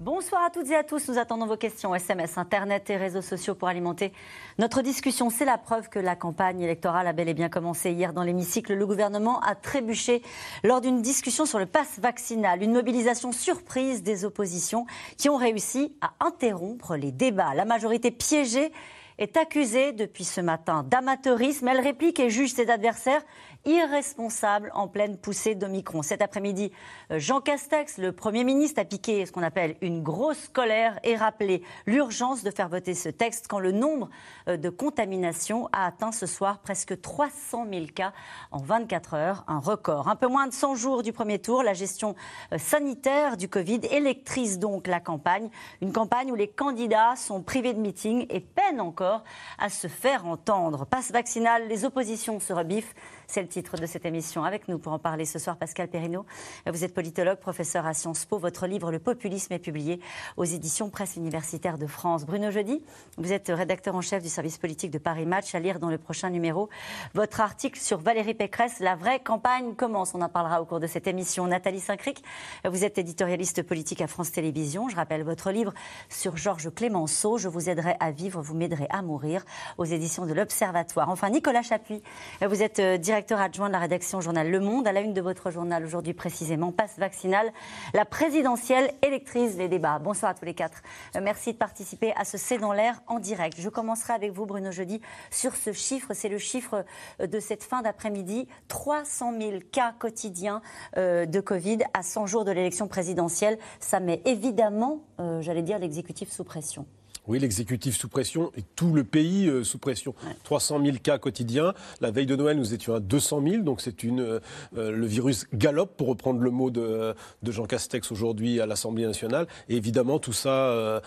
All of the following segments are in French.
Bonsoir à toutes et à tous. Nous attendons vos questions SMS, Internet et réseaux sociaux pour alimenter notre discussion. C'est la preuve que la campagne électorale a bel et bien commencé hier dans l'hémicycle. Le gouvernement a trébuché lors d'une discussion sur le pass vaccinal. Une mobilisation surprise des oppositions qui ont réussi à interrompre les débats. La majorité piégée est accusée depuis ce matin d'amateurisme. Elle réplique et juge ses adversaires irresponsable en pleine poussée d'Omicron. Cet après-midi, euh, Jean Castex, le Premier ministre, a piqué ce qu'on appelle une grosse colère et rappelé l'urgence de faire voter ce texte quand le nombre euh, de contaminations a atteint ce soir presque 300 000 cas en 24 heures, un record. Un peu moins de 100 jours du premier tour, la gestion euh, sanitaire du Covid électrise donc la campagne, une campagne où les candidats sont privés de meeting et peinent encore à se faire entendre. Passe vaccinal, les oppositions se rebiffent. C'est le titre de cette émission. Avec nous pour en parler ce soir, Pascal Perrineau. Vous êtes politologue, professeur à Sciences Po. Votre livre Le populisme est publié aux éditions Presse universitaire de France. Bruno Jeudi, vous êtes rédacteur en chef du service politique de Paris Match. À lire dans le prochain numéro votre article sur Valérie Pécresse. La vraie campagne commence. On en parlera au cours de cette émission. Nathalie Saint-Cric, vous êtes éditorialiste politique à France Télévisions. Je rappelle votre livre sur Georges Clémenceau. Je vous aiderai à vivre, vous m'aiderez à mourir aux éditions de l'Observatoire. Enfin, Nicolas Chapuis, vous êtes directeur directeur adjoint de la rédaction journal Le Monde. À la une de votre journal aujourd'hui précisément, passe vaccinal. La présidentielle électrise les débats. Bonsoir à tous les quatre. Euh, merci de participer à ce C'est dans l'air en direct. Je commencerai avec vous, Bruno Jeudi, sur ce chiffre. C'est le chiffre euh, de cette fin d'après-midi. 300 000 cas quotidiens euh, de Covid à 100 jours de l'élection présidentielle. Ça met évidemment, j'allais dire, l'exécutif sous pression. Oui, l'exécutif sous pression et tout le pays euh, sous pression. 300 000 cas quotidiens. La veille de Noël, nous étions à 200 000. Donc c'est une euh, euh, le virus galope, pour reprendre le mot de, de Jean Castex aujourd'hui à l'Assemblée nationale. Et évidemment, tout ça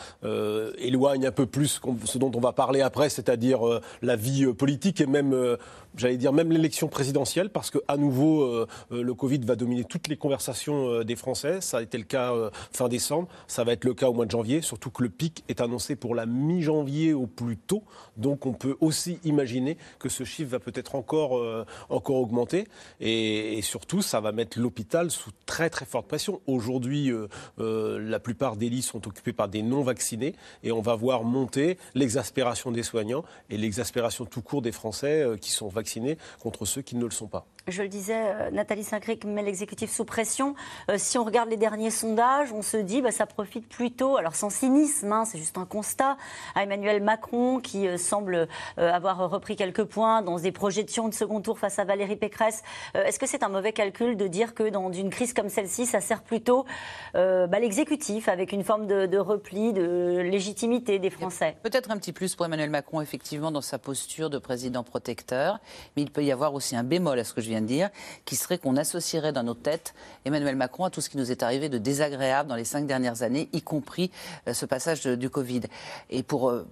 éloigne un peu plus ce dont on va parler après, c'est-à-dire la vie politique et même j'allais dire même l'élection présidentielle, parce que à nouveau, euh, euh, le Covid va dominer toutes les conversations euh, des Français. Ça a été le cas fin décembre, ça va être le cas au mois de janvier, surtout que le pic est annoncé pour la mi-janvier au plus tôt. Donc on peut aussi imaginer que ce chiffre va peut-être encore, encore augmenter. Et, et, surtout, ça va mettre l'hôpital sous très très forte pression. Aujourd'hui, la plupart des lits sont occupés par des non-vaccinés et on va voir monter l'exaspération des soignants et l'exaspération tout court des Français qui sont vaccinés vaccinés contre ceux qui ne le sont pas. Je le disais, euh, Nathalie Saint-Cric met l'exécutif sous pression. Euh, si on regarde les derniers sondages, on se dit bah, ça profite plutôt, alors sans cynisme, hein, c'est juste un constat, à Emmanuel Macron qui euh, semble avoir repris quelques points dans des projections de second tour face à Valérie Pécresse. Est-ce que c'est un mauvais calcul de dire que dans une crise comme celle-ci, ça sert plutôt bah, l'exécutif avec une forme de, de, repli, de légitimité des Français? Peut-être un petit plus pour Emmanuel Macron, effectivement, dans sa posture de président protecteur, mais il peut y avoir aussi un bémol à ce que je viens de dire, qui serait qu'on associerait dans nos têtes Emmanuel Macron à tout ce qui nous est arrivé de désagréable dans les cinq dernières années, y compris euh, ce passage du Covid. Et pour euh,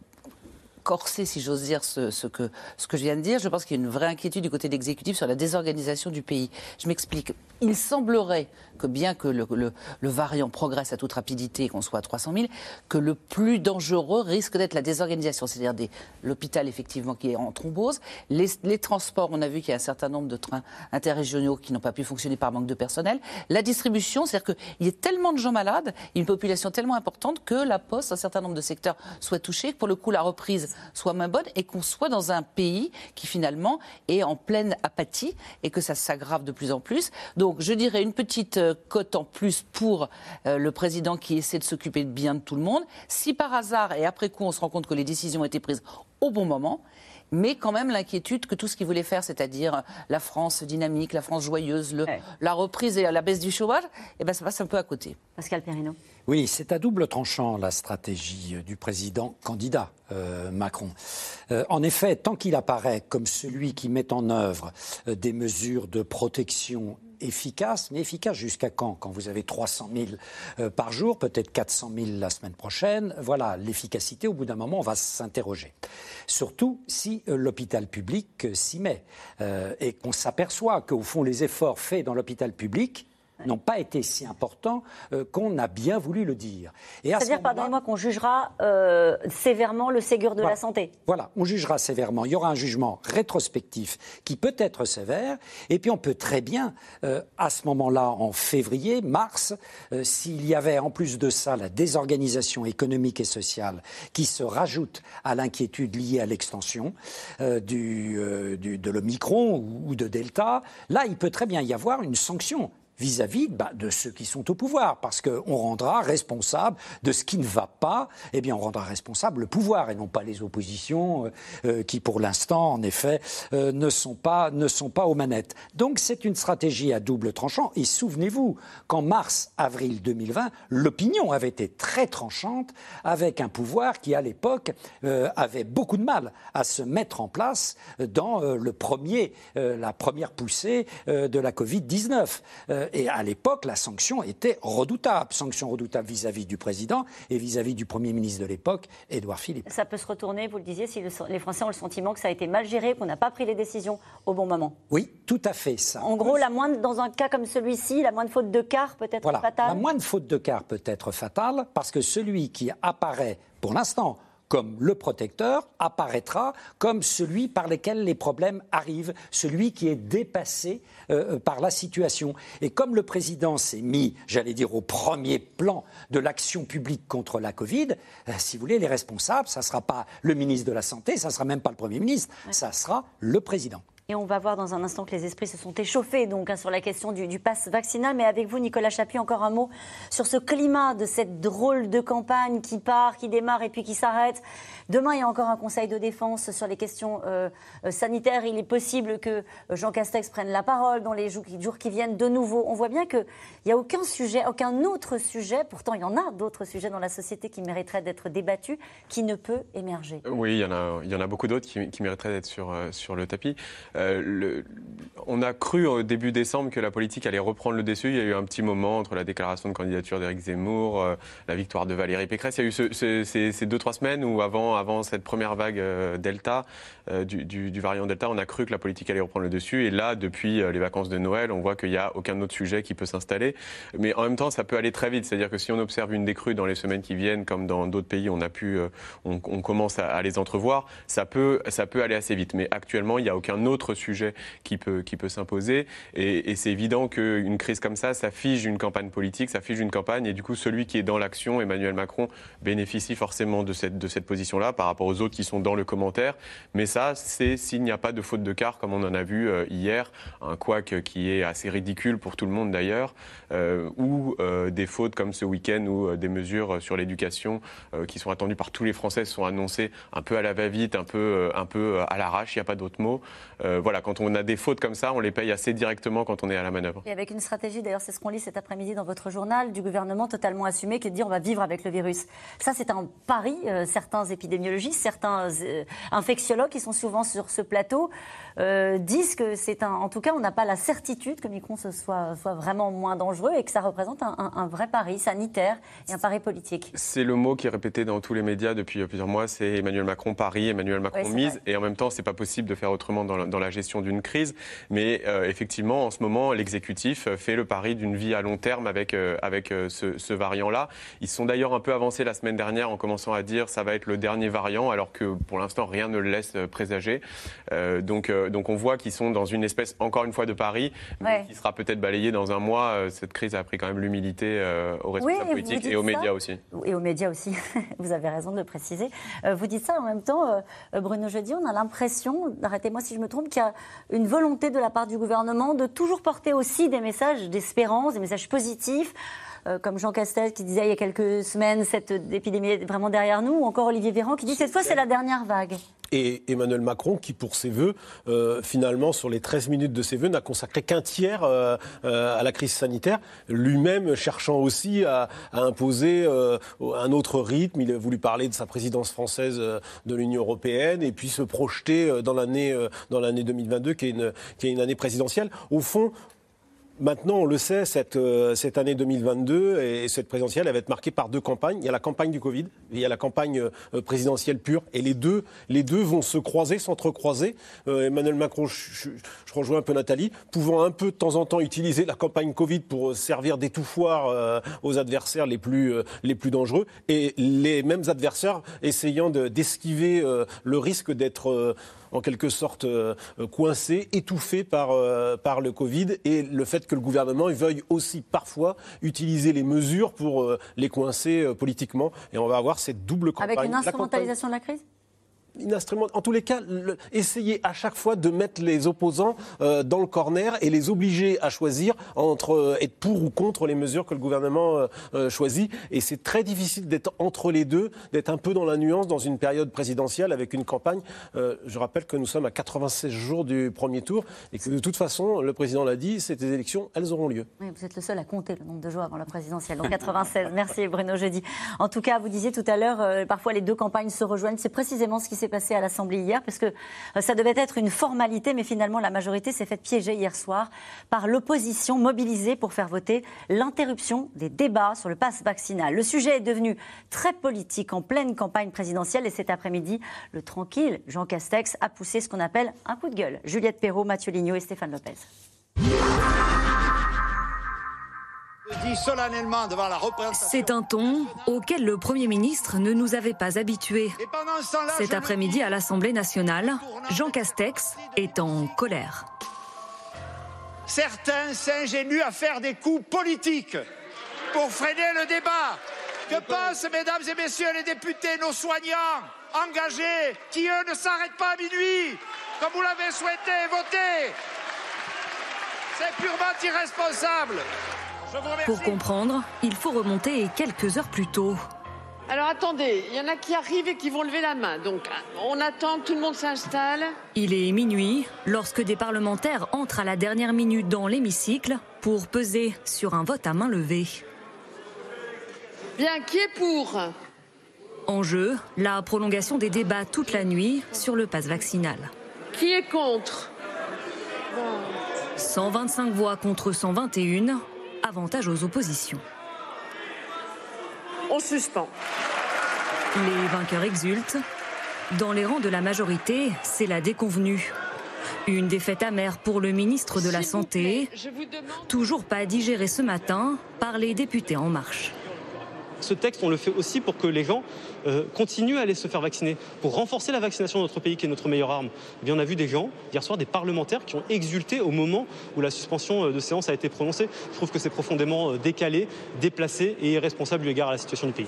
corser, si j'ose dire, ce, que, ce que je viens de dire, je pense qu'il y a une vraie inquiétude du côté de l'exécutif sur la désorganisation du pays. Je m'explique. Il semblerait que bien que le, variant progresse à toute rapidité et qu'on soit à 300 000, que le plus dangereux risque d'être la désorganisation, c'est-à-dire l'hôpital effectivement qui est en thrombose, les, transports, on a vu qu'il y a un certain nombre de trains interrégionaux qui n'ont pas pu fonctionner par manque de personnel, la distribution, c'est-à-dire qu'il y a tellement de gens malades, une population tellement importante que la poste, un certain nombre de secteurs soit touchés, pour le coup la reprise soit moins bonne et qu'on soit dans un pays qui finalement est en pleine apathie et que ça s'aggrave de plus en plus. Donc je dirais une petite euh, cote en plus pour euh, le président qui essaie de s'occuper bien de tout le monde. Si par hasard, et après coup, on se rend compte que les décisions ont été prises au bon moment, mais quand même l'inquiétude que tout ce qu'il voulait faire, c'est-à-dire la France dynamique, la France joyeuse, la reprise et la baisse du chômage, eh ben, ça passe un peu à côté. Pascal Perrino. Oui, c'est à double tranchant la stratégie euh, du président candidat Macron. en effet, tant qu'il apparaît comme celui qui met en œuvre des mesures de protection efficace, mais efficace jusqu'à quand? Quand vous avez 300 000 euh, par jour, peut-être 400 000 la semaine prochaine, voilà, l'efficacité, au bout d'un moment, on va s'interroger. Surtout si euh, l'hôpital public euh, s'y met et qu'on s'aperçoit qu'au fond, les efforts faits dans l'hôpital public n'ont pas été si importants euh, qu'on a bien voulu le dire. C'est-à-dire, pardonnez-moi, qu'on jugera euh, sévèrement le Ségur de la santé. Voilà, on jugera sévèrement. Il y aura un jugement rétrospectif qui peut être sévère, et puis on peut très bien, euh, à ce moment-là, en février, mars, s'il y avait en plus de ça la désorganisation économique et sociale qui se rajoute à l'inquiétude liée à l'extension du, de l'Omicron ou de Delta, là, il peut très bien y avoir une sanction vis-à-vis bah, de ceux qui sont au pouvoir, parce qu'on rendra responsable de ce qui ne va pas, eh bien on rendra responsable le pouvoir et non pas les oppositions euh, euh, qui pour l'instant en effet euh, ne, sont pas, ne sont pas aux manettes. Donc c'est une stratégie à double tranchant. Et souvenez-vous qu'en mars-avril 2020, l'opinion avait été très tranchante avec un pouvoir qui à l'époque avait beaucoup de mal à se mettre en place dans le premier, la première poussée de la Covid-19 et à l'époque, la sanction était redoutable. Sanction redoutable vis-à-vis du président et vis-à-vis du Premier ministre de l'époque, Édouard Philippe. Ça peut se retourner, vous le disiez, si les Français ont le sentiment que ça a été mal géré, qu'on n'a pas pris les décisions au bon moment. Oui, tout à fait ça. En gros, la moindre, dans un cas comme celui-ci, la moindre faute de quart peut être voilà. fatale. La moindre faute de quart peut être fatale parce que celui qui apparaît, pour l'instant, comme le protecteur apparaîtra comme celui par lequel les problèmes arrivent, celui qui est dépassé euh, euh, par la situation. Et comme le président s'est mis, j'allais dire, au premier plan de l'action publique contre la Covid, euh, si vous voulez, les responsables, ça ne sera pas le ministre de la Santé, ça ne sera même pas le Premier ministre, ça sera le président. Et on va voir dans un instant que les esprits se sont échauffés donc hein, sur la question du, du pass vaccinal. Mais avec vous, Nicolas Chapuis, encore un mot sur ce climat de cette drôle de campagne qui part, qui démarre et puis qui s'arrête. Demain, il y a encore un conseil de défense sur les questions euh, euh, sanitaires. Il est possible que Jean Castex prenne la parole dans les jours, qui viennent de nouveau. On voit bien qu'il n'y a aucun sujet, aucun autre sujet, pourtant il y en a d'autres sujets dans la société qui mériteraient d'être débattus, qui ne peut émerger. Oui, il y en a, beaucoup d'autres qui, mériteraient d'être euh, sur le tapis. Le, on a cru au début décembre que la politique allait reprendre le dessus. Il y a eu un petit moment entre la déclaration de candidature d'Éric Zemmour, la victoire de Valérie Pécresse. Il y a eu ce, ces, deux, trois semaines où avant cette première vague euh, Delta, euh, du, variant Delta, on a cru que la politique allait reprendre le dessus. Et là, depuis euh, les vacances de Noël, on voit qu'il n'y a aucun autre sujet qui peut s'installer. Mais en même temps, ça peut aller très vite. C'est-à-dire que si on observe une décrue dans les semaines qui viennent, comme dans d'autres pays, on a pu, on, commence à, les entrevoir, ça peut aller assez vite. Mais actuellement, il n'y a aucun autre sujet qui peut, s'imposer. Et, c'est évident qu'une crise comme ça, ça fige une campagne politique, ça fige une campagne. Et du coup, celui qui est dans l'action, Emmanuel Macron, bénéficie forcément de cette, position-là par rapport aux autres qui sont dans le commentaire. Mais ça, c'est s'il n'y a pas de faute de quart, comme on en a vu euh, hier, un couac qui est assez ridicule pour tout le monde d'ailleurs, euh, ou euh, des fautes comme ce week-end où des mesures sur l'éducation qui sont attendues par tous les Français sont annoncées un peu à la va-vite, un peu à l'arrache, il n'y a pas d'autre mot. Voilà, quand on a des fautes comme ça, on les paye assez directement quand on est à la manœuvre. Et avec une stratégie, d'ailleurs, c'est ce qu'on lit cet après-midi dans votre journal, du gouvernement totalement assumé, qui est de dire on va vivre avec le virus. Ça, c'est un pari. certains épidémiologistes certains euh, infectiologues qui sont souvent sur ce plateau euh, disent que c'est un. En tout cas, on n'a pas la certitude que Micron soit, soit vraiment moins dangereux et que ça représente un, vrai pari sanitaire et un pari politique. C'est le mot qui est répété dans tous les médias depuis plusieurs mois c'est Emmanuel Macron pari, Emmanuel Macron mise. Et en même temps, c'est pas possible de faire autrement dans la, gestion d'une crise. Mais euh, effectivement, en ce moment, l'exécutif fait le pari d'une vie à long terme avec, avec ce, ce variant-là. Ils sont d'ailleurs un peu avancés la semaine dernière en commençant à dire ça va être le dernier variant, alors que pour l'instant, rien ne le laisse présager. Euh, donc, euh, donc on voit qu'ils sont dans une espèce, encore une fois, de Paris, mais qui sera peut-être balayée dans un mois. Euh, cette crise a pris quand même l'humilité aux responsables politiques et aux médias aussi. Et aux médias aussi, vous avez raison de le préciser. vous dites ça en même temps, Bruno Jeudi, on a l'impression, arrêtez-moi si je me trompe, qu'il y a une volonté de la part du gouvernement de toujours porter aussi des messages d'espérance, des messages positifs. Euh, comme Jean Castel qui disait il y a quelques semaines cette épidémie est vraiment derrière nous, ou encore Olivier Véran qui dit cette fois c'est la dernière vague. Et Emmanuel Macron qui, pour ses voeux, euh, finalement, sur les 13 minutes de ses voeux, n'a consacré qu'un tiers euh, à la crise sanitaire, lui-même cherchant aussi à, imposer un autre rythme. Il a voulu parler de sa présidence française de l'Union européenne et puis se projeter dans l'année dans l'année 2022, qui est, une, qui est une année présidentielle. Au fond, Maintenant, on le sait, cette, euh, cette année 2022 et cette présidentielle, elle va être marquée par deux campagnes. Il y a la campagne du Covid, il y a la campagne euh, présidentielle pure. Et les deux, les deux vont se croiser, s'entrecroiser. Euh, Emmanuel Macron, je, je, rejoins un peu Nathalie, pouvant un peu de temps en temps utiliser la campagne Covid pour servir d'étouffoir aux adversaires les plus, les plus dangereux. Et les mêmes adversaires essayant d'esquiver le risque d'être en quelque sorte euh, coincé, étouffé par, euh, par le Covid et le fait que le gouvernement veuille aussi parfois utiliser les mesures pour euh, les coincer politiquement. Et on va avoir cette double campagne. Avec une instrumentalisation de la crise? En tous les cas, essayer à chaque fois de mettre les opposants euh, dans le corner et les obliger à choisir entre euh, être pour ou contre les mesures que le gouvernement euh, choisit. Et c'est très difficile d'être entre les deux, d'être un peu dans la nuance dans une période présidentielle avec une campagne. je rappelle que nous sommes à 96 jours du premier tour et que de toute façon, le président l'a dit, ces élections, elles auront lieu. Oui, vous êtes le seul à compter le nombre de jours avant la présidentielle. Donc 96. Merci Bruno Jeudi. En tout cas, vous disiez tout à l'heure, parfois les deux campagnes se rejoignent. C'est précisément ce qui s'est passé à l'Assemblée hier, parce que euh, ça devait être une formalité, mais finalement la majorité s'est faite piéger hier soir par l'opposition mobilisée pour faire voter l'interruption des débats sur le pass vaccinal. Le sujet est devenu très politique en pleine campagne présidentielle et cet après-midi, le tranquille Jean Castex a poussé ce qu'on appelle un coup de gueule. Juliette Perrault, Mathieu Lignot et Stéphane Lopez. C'est un ton auquel le Premier ministre ne nous avait pas habitués. Cet après-midi à l'Assemblée nationale, Jean Castex est en colère. Certains s'ingénuent à faire des coups politiques pour freiner le débat. Que pensent, mesdames et messieurs les députés, nos soignants engagés, qui eux ne s'arrêtent pas à minuit, comme vous l'avez souhaité voter? C'est purement irresponsable. Pour comprendre, il faut remonter quelques heures plus tôt. Alors attendez, il y en a qui arrivent et qui vont lever la main. Donc on attend que tout le monde s'installe. Il est minuit lorsque des parlementaires entrent à la dernière minute dans l'hémicycle pour peser sur un vote à main levée. Bien, qui est pour? En jeu, la prolongation des débats toute la nuit sur le pass vaccinal. Qui est contre? 125 voix contre 121 avantage aux oppositions. On suspend. Les vainqueurs exultent. Dans les rangs de la majorité, c'est la déconvenue. Une défaite amère pour le ministre de la Santé, toujours pas digérée ce matin par les députés En Marche. Ce texte, on le fait aussi pour que les gens euh, continuent à aller se faire vacciner, pour renforcer la vaccination de notre pays qui est notre meilleure arme. Eh bien, on a vu des gens, hier soir, des parlementaires qui ont exulté au moment où la suspension euh, de séance a été prononcée. Je trouve que c'est profondément euh, décalé, déplacé et irresponsable eu égard à la situation du pays.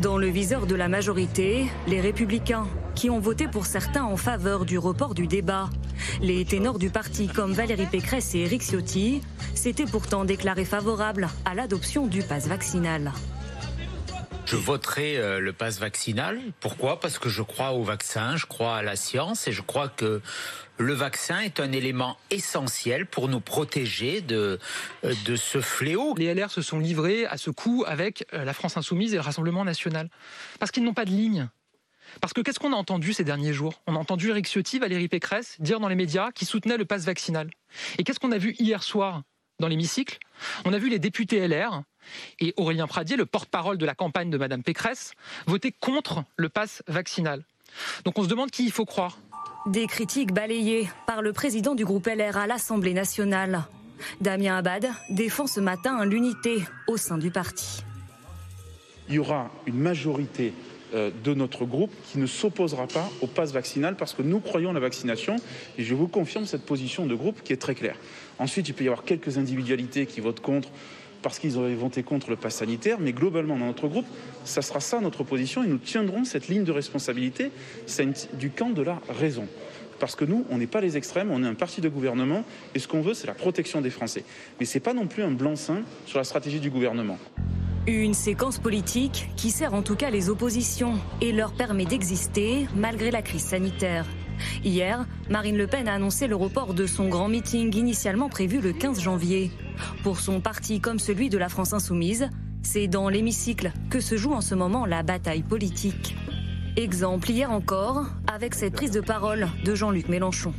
Dans le viseur de la majorité, les républicains, qui ont voté pour certains en faveur du report du débat. Les ténors du parti comme Valérie Pécresse et Éric Ciotti s'étaient pourtant déclarés favorables à l'adoption du pass vaccinal. Je voterai euh, le pass vaccinal. Pourquoi? Parce que je crois au vaccin, je crois à la science et je crois que le vaccin est un élément essentiel pour nous protéger de, euh, ce fléau. Les LR se sont livrés à ce coup avec euh, la France insoumise et le Rassemblement national. Parce qu'ils n'ont pas de ligne. Parce que qu'est-ce qu'on a entendu ces derniers jours? On a entendu Eric Ciotti, Valérie Pécresse dire dans les médias qu'ils soutenaient le pass vaccinal. Et qu'est-ce qu'on a vu hier soir dans l'hémicycle? On a vu les députés LR et Aurélien Pradier, le porte-parole de la campagne de Madame Pécresse, voter contre le pass vaccinal. Donc on se demande qui il faut croire. Des critiques balayées par le président du groupe LR à l'Assemblée nationale. Damien Abad défend ce matin l'unité au sein du parti. Il y aura une majorité euh, de notre groupe qui ne s'opposera pas au pass vaccinal parce que nous croyons la vaccination et je vous confirme cette position de groupe qui est très claire. Ensuite, il peut y avoir quelques individualités qui votent contre parce qu'ils ont voté contre le pass sanitaire, mais globalement, dans notre groupe, ça sera ça notre position et nous tiendrons cette ligne de responsabilité du camp de la raison. Parce que nous, on n'est pas les extrêmes, on est un parti de gouvernement et ce qu'on veut, c'est la protection des Français. Mais ce n'est pas non plus un blanc-seing sur la stratégie du gouvernement. Une séquence politique qui sert en tout cas les oppositions et leur permet d'exister malgré la crise sanitaire. Hier, Marine Le Pen a annoncé le report de son grand meeting initialement prévu le 15 janvier. Pour son parti comme celui de la France insoumise, c'est dans l'hémicycle que se joue en ce moment la bataille politique. Exemple hier encore avec cette prise de parole de Jean-Luc Mélenchon.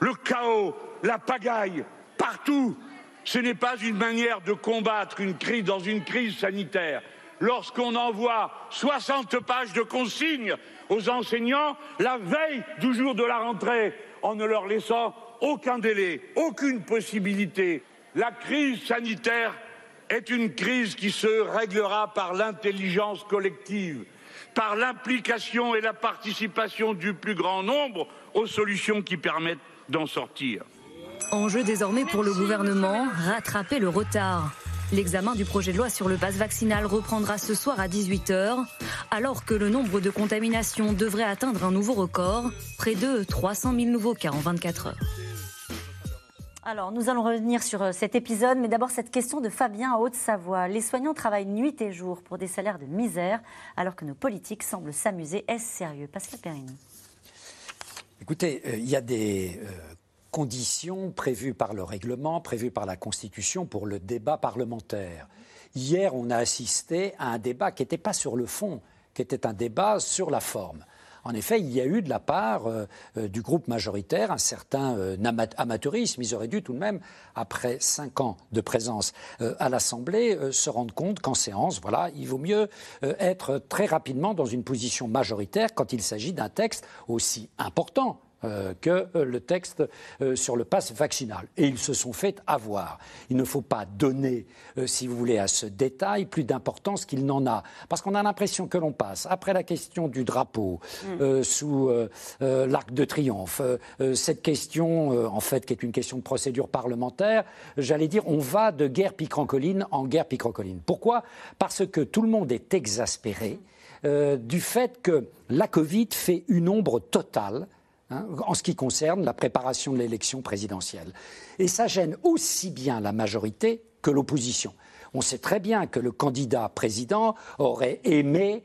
Le chaos, la pagaille, partout. Ce n'est pas une manière de combattre une crise dans une crise sanitaire. Lorsqu'on envoie 60 pages de consignes aux enseignants la veille du jour de la rentrée, en ne leur laissant aucun délai, aucune possibilité. La crise sanitaire est une crise qui se réglera par l'intelligence collective, par l'implication et la participation du plus grand nombre aux solutions qui permettent d'en sortir. Enjeu désormais pour le gouvernement, rattraper le retard. L'examen du projet de loi sur le passe vaccinal reprendra ce soir à 18h, alors que le nombre de contaminations devrait atteindre un nouveau record, près de 300 000 nouveaux cas en 24 heures. Alors, nous allons revenir sur euh, cet épisode, mais d'abord cette question de Fabien à Haute-Savoie. Les soignants travaillent nuit et jour pour des salaires de misère, alors que nos politiques semblent s'amuser. Est-ce sérieux? Pascal Perrini. Écoutez, euh, il y a des euh, conditions prévues par le règlement, prévues par la Constitution pour le débat parlementaire. Hier, on a assisté à un débat qui n'était pas sur le fond, qui était un débat sur la forme. En effet, il y a eu de la part euh, euh, du groupe majoritaire un certain euh, amateurisme. Ils auraient dû tout de même, après cinq ans de présence à l'Assemblée, se rendre compte qu'en séance, voilà, il vaut mieux être très rapidement dans une position majoritaire quand il s'agit d'un texte aussi important que euh, le texte euh, sur le pass vaccinal. Et ils se sont fait avoir. Il ne faut pas donner, si vous voulez, à ce détail plus d'importance qu'il n'en a. Parce qu'on a l'impression que l'on passe, après la question du drapeau, mm. sous l'arc de triomphe, cette question, en fait, qui est une question de procédure parlementaire, j'allais dire, on va de guerre picrancoline en guerre picrancoline. Pourquoi? Parce que tout le monde est exaspéré. du fait que la Covid fait une ombre totale Hein, en ce qui concerne la préparation de l'élection présidentielle. Et ça gêne aussi bien la majorité que l'opposition. On sait très bien que le candidat président aurait aimé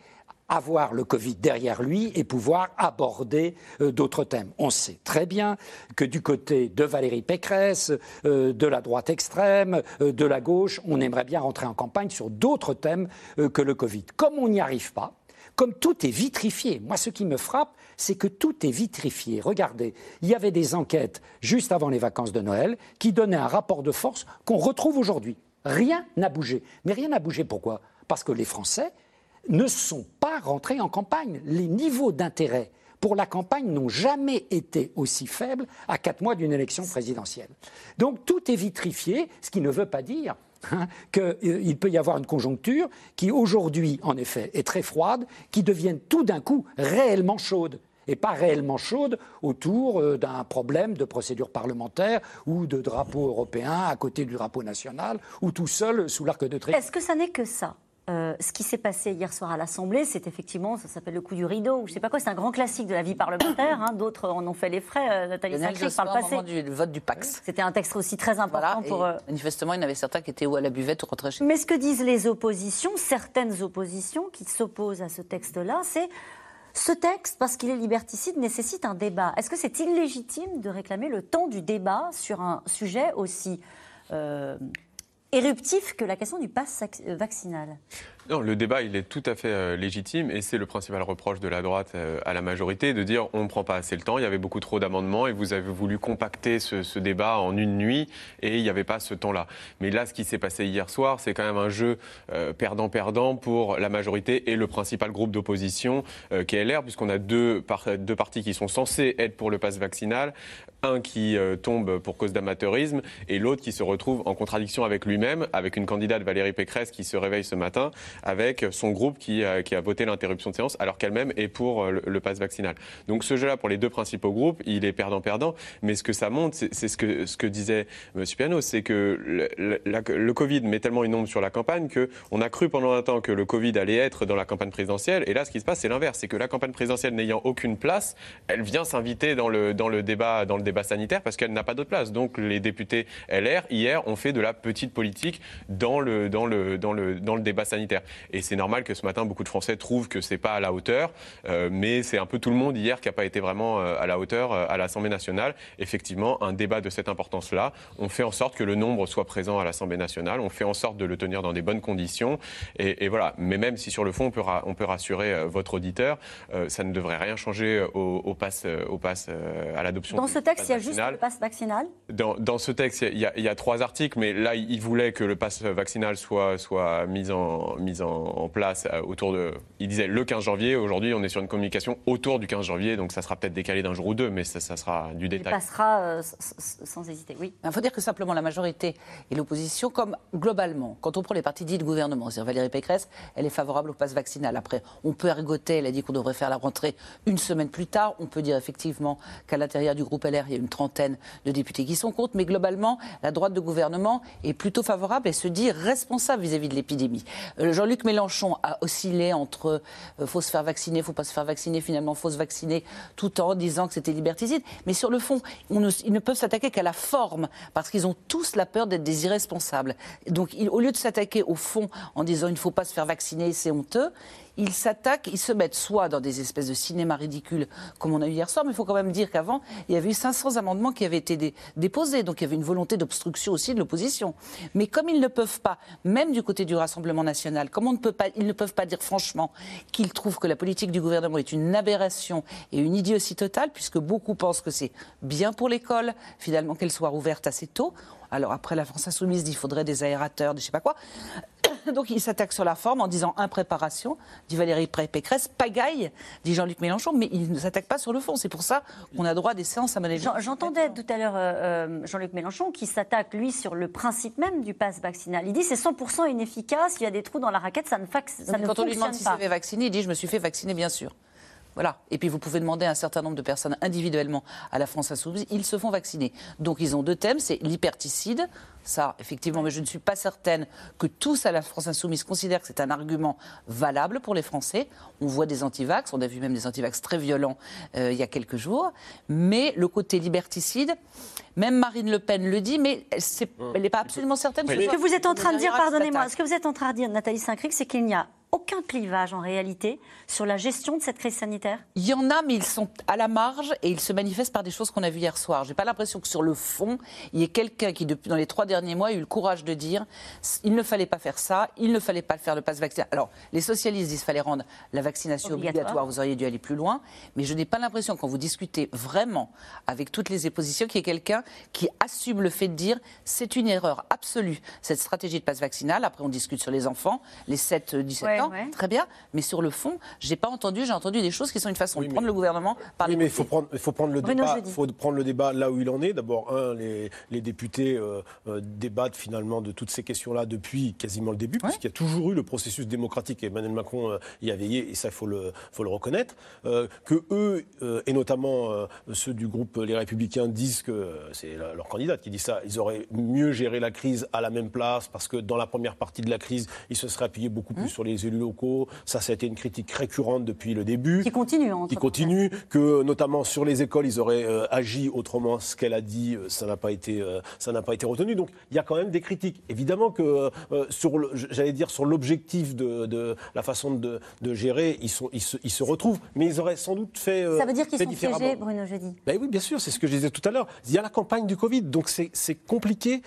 avoir le Covid derrière lui et pouvoir aborder euh, d'autres thèmes. On sait très bien que du côté de Valérie Pécresse, euh, de la droite extrême, euh, de la gauche, on aimerait bien rentrer en campagne sur d'autres thèmes que le Covid. Comme on n'y arrive pas, comme tout est vitrifié, moi ce qui me frappe, c'est que tout est vitrifié. Regardez, il y avait des enquêtes juste avant les vacances de Noël qui donnaient un rapport de force qu'on retrouve aujourd'hui. Rien n'a bougé. Mais rien n'a bougé pourquoi? Parce que les Français ne sont pas rentrés en campagne. Les niveaux d'intérêt pour la campagne n'ont jamais été aussi faibles à quatre mois d'une élection présidentielle. Donc tout est vitrifié, ce qui ne veut pas dire Hein, qu'il peut y avoir une conjoncture qui aujourd'hui, en effet, est très froide, qui devienne tout d'un coup réellement chaude et pas réellement chaude autour euh, d'un problème de procédure parlementaire ou de drapeau européen à côté du drapeau national ou tout seul sous l'arc de triomphe. Est-ce que ça n'est que ça? Euh, ce qui s'est passé hier soir à l'Assemblée, c'est effectivement, ça s'appelle le coup du rideau, ou je sais pas quoi, c'est un grand classique de la vie parlementaire. Hein, D'autres en ont fait les frais, euh, Nathalie Sacré, par le passé. du vote du Pax. C'était un texte aussi très important pour. Euh, manifestement, il y en avait certains qui étaient ou à la buvette ou rentrés chez Mais ce que disent les oppositions, certaines oppositions qui s'opposent à ce texte-là, c'est ce texte, parce qu'il est liberticide, nécessite un débat. Est-ce que c'est illégitime de réclamer le temps du débat sur un sujet aussi éruptif que la question du pass vaccinal non, le débat, il est tout à fait euh, légitime et c'est le principal reproche de la droite euh, à la majorité de dire on ne prend pas assez le temps, il y avait beaucoup trop d'amendements et vous avez voulu compacter ce, débat en une nuit et il n'y avait pas ce temps-là. Mais là, ce qui s'est passé hier soir, c'est quand même un jeu euh, perdant-perdant pour la majorité et le principal groupe d'opposition qui est LR, puisqu'on a deux, deux partis qui sont censés être pour le pass vaccinal, un qui tombe pour cause d'amateurisme et l'autre qui se retrouve en contradiction avec lui-même, avec une candidate Valérie Pécresse qui se réveille ce matin avec son groupe qui, a, qui a voté l'interruption de séance, alors qu'elle-même est pour euh, le, pass vaccinal. Donc ce jeu-là, pour les deux principaux groupes, il est perdant-perdant. Mais ce que ça montre, c'est ce que, ce que disait M. Piano, c'est que le, le, Covid met tellement une ombre sur la campagne qu'on a cru pendant un temps que le Covid allait être dans la campagne présidentielle. Et là, ce qui se passe, c'est l'inverse. C'est que la campagne présidentielle n'ayant aucune place, elle vient s'inviter dans le, dans, le débat, dans le débat sanitaire parce qu'elle n'a pas d'autre place. Donc les députés LR, hier, ont fait de la petite politique dans le, dans le, dans le, dans le débat sanitaire. Et c'est normal que ce matin, beaucoup de Français trouvent que c'est pas à la hauteur, euh, mais c'est un peu tout le monde hier qui n'a pas été vraiment euh, à la hauteur euh, à l'Assemblée nationale. Effectivement, un débat de cette importance-là, on fait en sorte que le nombre soit présent à l'Assemblée nationale, on fait en sorte de le tenir dans des bonnes conditions. Et, et voilà. Mais même si sur le fond, on peut, ra- on peut rassurer votre auditeur, euh, ça ne devrait rien changer au, au pass, au pass euh, à l'adoption. Dans ce texte, pass il y a juste le passe vaccinal? Dans, dans ce texte, il y, a, il y a trois articles, mais là, il voulait que le pass vaccinal soit, soit mis, en, mis en, en place euh, autour de. Il disait le 15 janvier. Aujourd'hui, on est sur une communication autour du 15 janvier, donc ça sera peut-être décalé d'un jour ou deux, mais ça, ça sera du Il détail. passera euh, sans hésiter. Oui. Il faut dire que simplement la majorité et l'opposition, comme globalement, quand on prend les partis dits de gouvernement, c'est-à-dire Valérie Pécresse, elle est favorable au pass vaccinal. Après, on peut ergoter, elle a dit qu'on devrait faire la rentrée une semaine plus tard. On peut dire effectivement qu'à l'intérieur du groupe LR, il y a une trentaine de députés qui sont contre, mais globalement, la droite de gouvernement est plutôt favorable et se dit responsable vis-à-vis de l'épidémie. Euh, Jean-Luc Mélenchon a oscillé entre euh, faut se faire vacciner, faut pas se faire vacciner, finalement faut se vacciner, tout en disant que c'était liberticide. Mais sur le fond, ils ne peuvent s'attaquer qu'à la forme, parce qu'ils ont tous la peur d'être des irresponsables. Donc, au lieu de s'attaquer au fond en disant il ne faut pas se faire vacciner, c'est honteux, ils s'attaquent, ils se mettent soit dans des espèces de cinéma ridicules, comme on a eu hier soir, mais il faut quand même dire qu'avant, il y avait eu 500 amendements qui avaient été dé- déposés, donc il y avait une volonté d'obstruction aussi de l'opposition. Mais comme ils ne peuvent pas, même du côté du Rassemblement national, comme ils ne peuvent pas dire franchement qu'ils trouvent que la politique du gouvernement est une aberration et une idiotie totale, puisque beaucoup pensent que c'est bien pour l'école, finalement, qu'elle soit ouverte assez tôt. Alors après, la France Insoumise dit qu'il faudrait des aérateurs, des je sais pas quoi. Donc il s'attaque sur la forme en disant impréparation, dit Valérie Pécresse, pagaille, dit Jean-Luc Mélenchon, mais il ne s'attaque pas sur le fond. C'est pour ça qu'on a droit à des séances à J'en- J'entendais tout à l'heure euh, euh, Jean-Luc Mélenchon qui s'attaque, lui, sur le principe même du pass vaccinal. Il dit c'est 100% inefficace, il y a des trous dans la raquette, ça ne, ça ne quand on lui demande s'il s'est fait vacciner, il dit Je me suis fait vacciner, bien sûr. Voilà. Et puis vous pouvez demander à un certain nombre de personnes individuellement à la France Insoumise, ils se font vacciner. Donc ils ont deux thèmes, c'est l'hyperticide, ça effectivement, mais je ne suis pas certaine que tous à la France Insoumise considèrent que c'est un argument valable pour les Français. On voit des antivax, on a vu même des antivax très violents euh, il y a quelques jours, mais le côté liberticide, même Marine Le Pen le dit, mais elle n'est pas absolument certaine. Ce que vous êtes en train de dire, pardonnez-moi, ce que vous êtes en train de dire, Nathalie Saint-Cric, c'est qu'il n'y a aucun clivage en réalité sur la gestion de cette crise sanitaire Il y en a, mais ils sont à la marge et ils se manifestent par des choses qu'on a vues hier soir. J'ai pas l'impression que sur le fond, il y ait quelqu'un qui, depuis dans les trois derniers mois, a eu le courage de dire il ne fallait pas faire ça, il ne fallait pas faire le passe vaccinal. Alors, les socialistes disent qu'il fallait rendre la vaccination Obligatoire. obligatoire. vous auriez dû aller plus loin, mais je n'ai pas l'impression, quand vous discutez vraiment avec toutes les oppositions, qu'il y ait quelqu'un qui assume le fait de dire c'est une erreur absolue, cette stratégie de passe vaccinal. Après, on discute sur les enfants, les 7-17 Ouais, ans, ouais. très bien, mais sur le fond, j'ai pas entendu, j'ai entendu des choses qui sont une façon de prendre le gouvernement par Oui, les mais il faut prendre, il faut prendre le Bruno débat. Jeudi. faut prendre le débat là où il en est. D'abord, un, les, les députés euh, euh, débattent finalement de toutes ces questions-là depuis quasiment le début, puisqu'il y a toujours eu le processus démocratique. et Emmanuel Macron euh, y a veillé, et ça, il faut le, faut le reconnaître. Euh, que eux, euh, et notamment euh, ceux du groupe Les Républicains, disent que c'est leur candidate qui dit ça. Ils auraient mieux géré la crise à la même place, parce que dans la première partie de la crise, ils se seraient appuyés beaucoup plus sur les élus locaux. Ça, ça a été une critique récurrente depuis le début. Qui continue, hein, Qui continue, que notamment sur les écoles, ils auraient euh, agi autrement. Ce qu'elle a dit, euh, ça n'a pas été, euh, ça n'a pas été retenu. Donc, il y a quand même des critiques. Évidemment que euh, sur, le- j'allais dire, sur l'objectif de, de la façon de, de gérer, ils, sont, ils, se, ils se retrouvent, mais ils auraient sans doute fait. Ça veut dire qu'ils sont piégés, Bruno Jeudi Ben oui, bien sûr, c'est ce que je disais tout à l'heure. Il y a la campagne du Covid, donc c'est c'est compliqué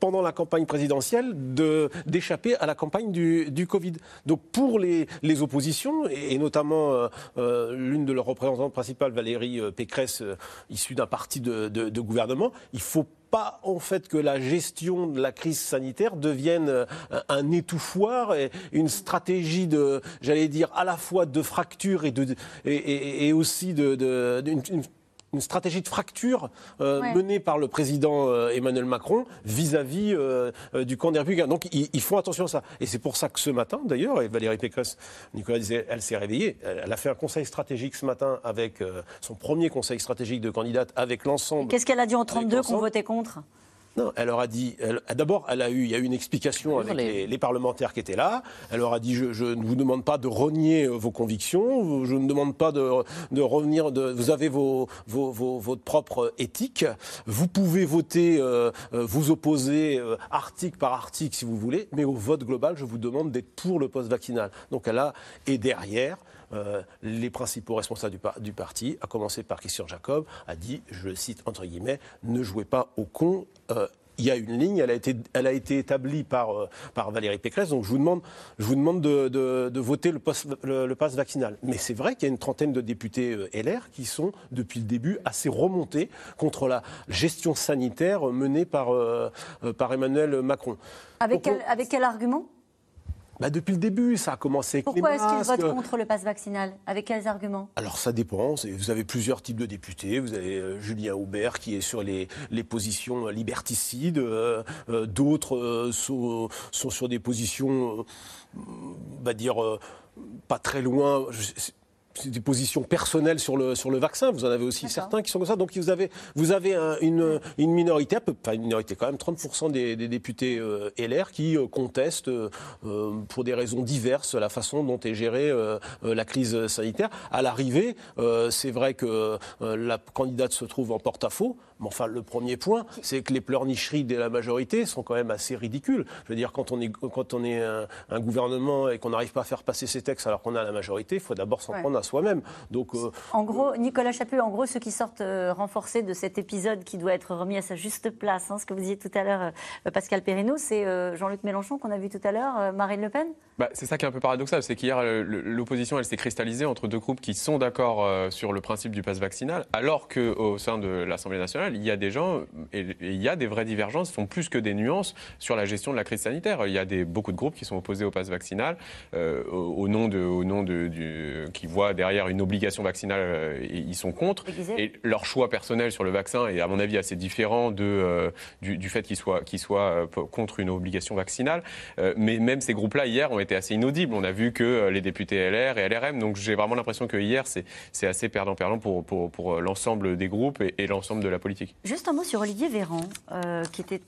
pendant la campagne présidentielle de- d'échapper à la campagne du, du Covid. Donc pour les, oppositions, et, notamment euh, euh, l'une de leurs représentantes principales, Valérie euh, Pécresse, issue d'un parti de, gouvernement, il faut pas en fait que la gestion de la crise sanitaire devienne un, étouffoir et une stratégie de, j'allais dire, à la fois de fracture et, de, et, aussi de, une stratégie de fracture euh, Ouais. menée par le président euh, Emmanuel Macron vis-à-vis euh, du camp des Républicains. Donc ils, ils font attention à ça. Et c'est pour ça que ce matin, d'ailleurs, et Valérie Pécresse, Nicolas disait, elle s'est réveillée. Elle, elle a fait un conseil stratégique ce matin avec son premier conseil stratégique de candidate avec l'ensemble. Qu'est-ce qu'elle a dit en 32 qu'on votait contre? Non, elle leur a dit. elle- D'abord, elle a eu, il y a eu une explication avec les, les parlementaires qui étaient là. Elle leur a dit je, je ne vous demande pas de renier euh, vos convictions. Je ne demande pas de, de revenir. De, vous avez vos, vos- vos- votre propre éthique. Vous pouvez voter, euh, euh, vous opposer euh, article par article si vous voulez, mais au vote global, je vous demande d'être pour le poste vaccinal. Donc elle a et derrière. Euh, les principaux responsables du, par- du parti, à commencer par Christian Jacob, a dit, je le cite entre guillemets, ne jouez pas au con. euh, il y a une ligne, elle a été, elle a été établie par, euh, par Valérie Pécresse, donc je vous demande, je vous demande de, de- de voter le, poste- le- le pass vaccinal. Mais c'est vrai qu'il y a une trentaine de députés LR qui sont, depuis le début, assez remontés contre la gestion sanitaire menée par, par Emmanuel Macron. Avec Donc, on- quel, avec quel argument? Bah, depuis le début, ça a commencé avec Pourquoi les est-ce qu'ils votent contre le pass vaccinal Avec quels arguments Alors ça dépend. Vous avez plusieurs types de députés. Vous avez euh, Julien Aubert qui est sur les, les positions euh, liberticides. euh, euh, D'autres euh, sont, sont sur des positions, on va dire, pas très loin. Je- des positions personnelles sur le, sur le vaccin. Vous en avez aussi certains qui sont comme ça. Donc vous avez, vous avez un- une, une minorité, enfin une minorité quand même, 30% des, des députés euh, LR qui euh, contestent euh, pour des raisons diverses la façon dont est gérée la crise sanitaire. À l'arrivée, c'est vrai que la candidate se trouve en porte-à-faux. Mais enfin, le premier point, c'est que les pleurnicheries de la majorité sont quand même assez ridicules. Je veux dire, quand on est, quand on est un, un gouvernement et qu'on n'arrive pas à faire passer ses textes alors qu'on a la majorité, il faut d'abord s'en Ouais. prendre à soi-même. Donc, euh, En gros, Nicolas Chaput, en gros, ceux qui sortent euh, renforcés de cet épisode qui doit être remis à sa juste place, hein, ce que vous disiez tout à l'heure, euh, Pascal Perrineau, c'est euh, Jean-Luc Mélenchon qu'on a vu tout à l'heure, euh, Marine Le Pen? Bah, c'est ça qui est un peu paradoxal, c'est qu'hier, l'opposition, elle s'est cristallisée entre deux groupes qui sont d'accord euh, sur le principe du pass vaccinal, alors qu'au sein de l'Assemblée nationale, il y a des gens, et, et il y a des vraies divergences, ce sont plus que des nuances sur la gestion de la crise sanitaire. Il y a des, beaucoup de groupes qui sont opposés au pass vaccinal, euh, au, au nom, de, au nom de, du, qui voient derrière une obligation vaccinale, euh, et ils sont contre. Et leur choix personnel sur le vaccin est, à mon avis, assez différent de, euh, du, du fait qu'ils soient, qu'ils soient contre une obligation vaccinale. Mais même ces groupes-là, hier, ont été assez inaudibles. On a vu que les députés LR et LRM, donc j'ai vraiment l'impression que hier, c'est assez perdant-perdant pour, pour, pour l'ensemble des groupes et, et l'ensemble de la politique. Juste un mot sur Olivier Véran, euh, qui était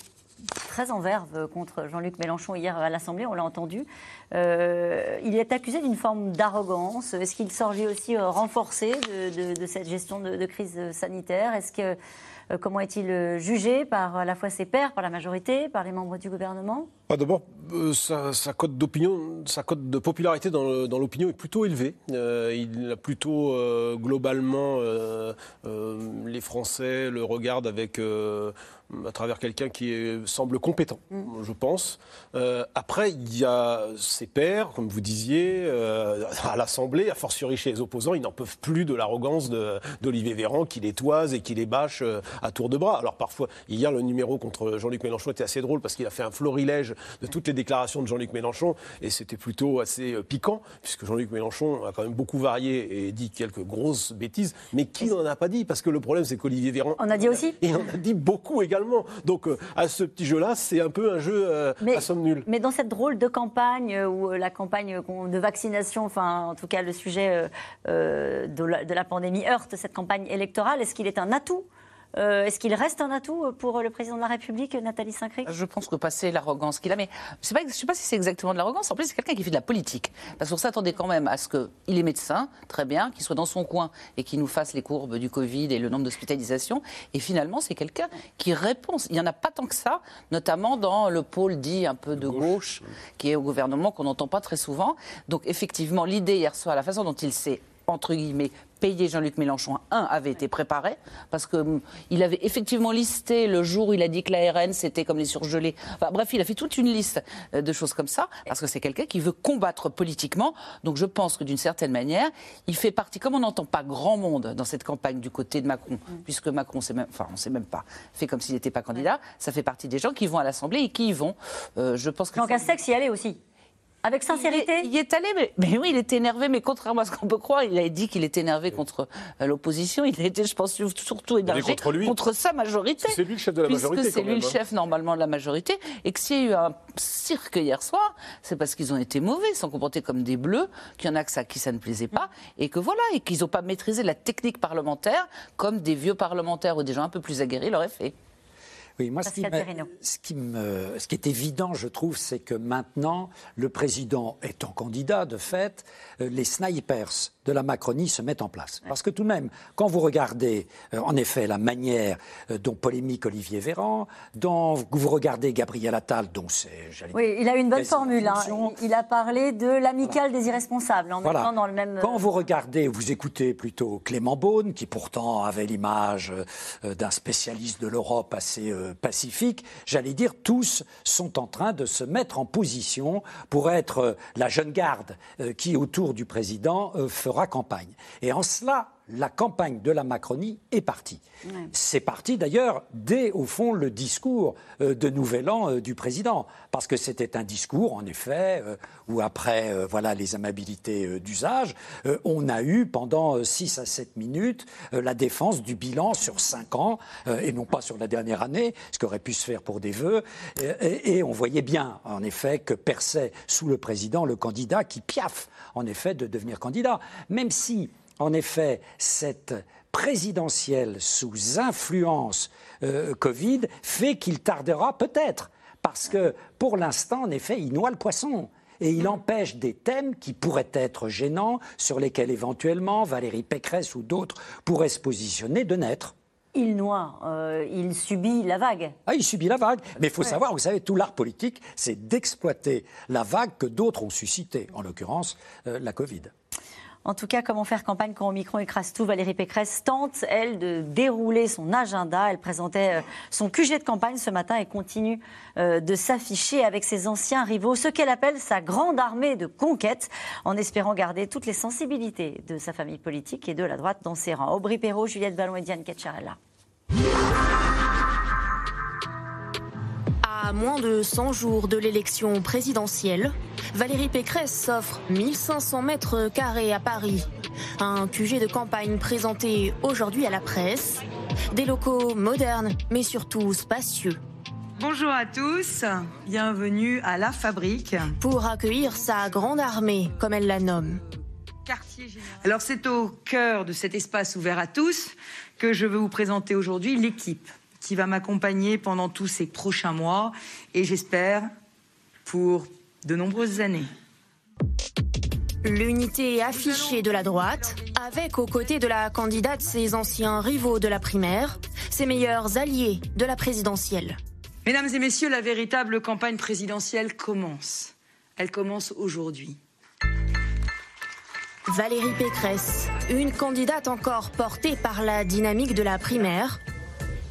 très en verve contre Jean-Luc Mélenchon hier à l'Assemblée, on l'a entendu. Euh, il est accusé d'une forme d'arrogance. Est-ce qu'il lui aussi euh, renforcé de, cette gestion de, crise sanitaire? Comment est-il euh, jugé par à la fois ses pairs, par la majorité, par les membres du gouvernement? D'abord, euh, sa, sa cote d'opinion, sa cote de popularité dans, l'opinion est plutôt élevée. Euh, il a plutôt euh, globalement euh, euh, les Français le regardent avec euh, à travers quelqu'un qui est- semble compétent, je pense. Euh, après, il y a ses pairs, comme vous disiez, euh, à l'Assemblée, a fortiori chez les opposants, ils n'en peuvent plus de l'arrogance d'Olivier Véran qui les toise et qui les bâche euh, à tour de bras. Alors parfois, hier, le numéro contre Jean-Luc Mélenchon était assez drôle parce qu'il a fait un florilège de toutes les déclarations de Jean-Luc Mélenchon et c'était plutôt assez piquant puisque Jean-Luc Mélenchon a quand même beaucoup varié et dit quelques grosses bêtises. Mais qui n'en a pas dit? Parce que le problème, c'est qu'Olivier Véran. On a dit aussi? Et on a dit beaucoup également. Donc euh, à ce petit jeu-là, c'est un peu un jeu euh, Mais- à somme nulle. Mais dans cette drôle de campagne, euh, où euh, la campagne de vaccination, enfin en tout cas le sujet de, la, de la pandémie heurte cette campagne électorale, est-ce qu'il est un atout Euh, Est-ce qu'il reste un atout pour le président de la République, Nathalie Saint-Cric Je pense que passer l'arrogance qu'il a, mais pas, je ne sais pas si c'est exactement de l'arrogance. En plus, c'est quelqu'un qui fait de la politique. Parce qu'on s'attendait quand même à ce qu'il est médecin, très bien, qu'il soit dans son coin et qu'il nous fasse les courbes du Covid et le nombre d'hospitalisations. Et finalement, c'est quelqu'un qui répond. Il n'y en a pas tant que ça, notamment dans le pôle dit un peu de gauche, qui est au gouvernement, qu'on n'entend pas très souvent. Donc, effectivement, l'idée hier soir, la façon dont il s'est entre guillemets, payé Jean-Luc Mélenchon, un, avait été préparé, parce qu'il avait effectivement listé le jour où il a dit que l'ARN, c'était comme les surgelés. Enfin, bref, il a fait toute une liste euh, de choses comme ça, parce que c'est quelqu'un qui veut combattre politiquement. Donc je pense que d'une certaine manière, il fait partie, comme on n'entend pas grand monde dans cette campagne du côté de Macron, puisque Macron, même, enfin, on ne sait même pas, fait comme s'il n'était pas candidat, ça fait partie des gens qui vont à l'Assemblée et qui y vont. Euh, je pense que Jean Castex y allait aussi. Avec sincérité il y est allé, mais, mais oui, il était énervé, mais contrairement à ce qu'on peut croire, il a dit qu'il était énervé contre euh, l'opposition. Il a été, je pense, surtout énervé contre lui. sa majorité. C'est lui le chef de la puisque majorité, c'est lui le hein. chef normalement de la majorité. Et que s'il y a eu un cirque hier soir, c'est parce qu'ils ont été mauvais, ils sont comportés comme des bleus, qu'il y en a que ça, qui ça ne plaisait pas, et que voilà, et qu'ils n'ont pas maîtrisé la technique parlementaire comme des vieux parlementaires ou des gens un peu plus aguerris l'auraient fait. Oui, moi, ce qui, ce, qui me, ce qui, est évident, je trouve, c'est que maintenant, le président étant candidat, de fait, euh, les snipers de la Macronie se mettent en place. Parce que tout de même, quand vous regardez, euh, en effet, la manière euh, dont polémique Olivier Véran, dont vous regardez Gabriel Attal, dont c'est... Oui, il a une bonne formule. Hein. Il a parlé de l'amicale des irresponsables, en mettant dans le même... Quand vous regardez, vous écoutez plutôt Clément Beaune, qui pourtant avait l'image d'un spécialiste de l'Europe assez pacifique, j'allais dire, tous sont en train de se mettre en position pour être la jeune garde qui, autour du président, fera campagne. Et en cela, la campagne de la Macronie est partie. C'est parti d'ailleurs dès, au fond, le discours euh, de Nouvel An euh, du président. Parce que c'était un discours, en effet, euh, où après voilà, les amabilités d'usage, on a eu pendant 6 à 7 minutes la défense du bilan sur 5 ans, et non pas sur la dernière année, ce qui aurait pu se faire pour des vœux. Et, et on voyait bien, en effet, que perçait sous le président le candidat qui piaffe, en effet, de devenir candidat. Même si en effet, cette présidentielle sous influence euh, Covid fait qu'il tardera peut-être, parce que pour l'instant, en effet, il noie le poisson. Et il empêche des thèmes qui pourraient être gênants, sur lesquels éventuellement Valérie Pécresse ou d'autres pourraient se positionner, de naître. Il noie, euh, il subit la vague. Ah, il subit la vague. Mais il faut savoir, vous savez, tout l'art politique, c'est d'exploiter la vague que d'autres ont suscitée, en l'occurrence euh, la Covid. En tout cas, comment faire campagne quand Omicron écrase tout? Valérie Pécresse tente, elle, de dérouler son agenda. Elle présentait euh, son QG de campagne ce matin et continue euh, de s'afficher avec ses anciens rivaux, ce qu'elle appelle sa grande armée de conquête, en espérant garder toutes les sensibilités de sa famille politique et de la droite dans ses rangs. Aubry Perrault, Juliette Ballon et Diane Ketcharella. À moins de 100 jours de l'élection présidentielle, Valérie Pécresse s'offre 1500 mètres carrés à Paris. Un QG de campagne présenté aujourd'hui à la presse. Des locaux modernes, mais surtout spacieux. Bonjour à tous, bienvenue à la fabrique. Pour accueillir sa grande armée, comme elle la nomme. Alors c'est au cœur de cet espace ouvert à tous que je veux vous présenter aujourd'hui l'équipe qui va m'accompagner pendant tous ces prochains mois et j'espère pour de nombreuses années. L'unité affichée de la droite, avec aux côtés de la candidate ses anciens rivaux de la primaire, ses meilleurs alliés de la présidentielle. Mesdames et messieurs, la véritable campagne présidentielle commence. Elle commence aujourd'hui. Valérie Pécresse, une candidate encore portée par la dynamique de la primaire,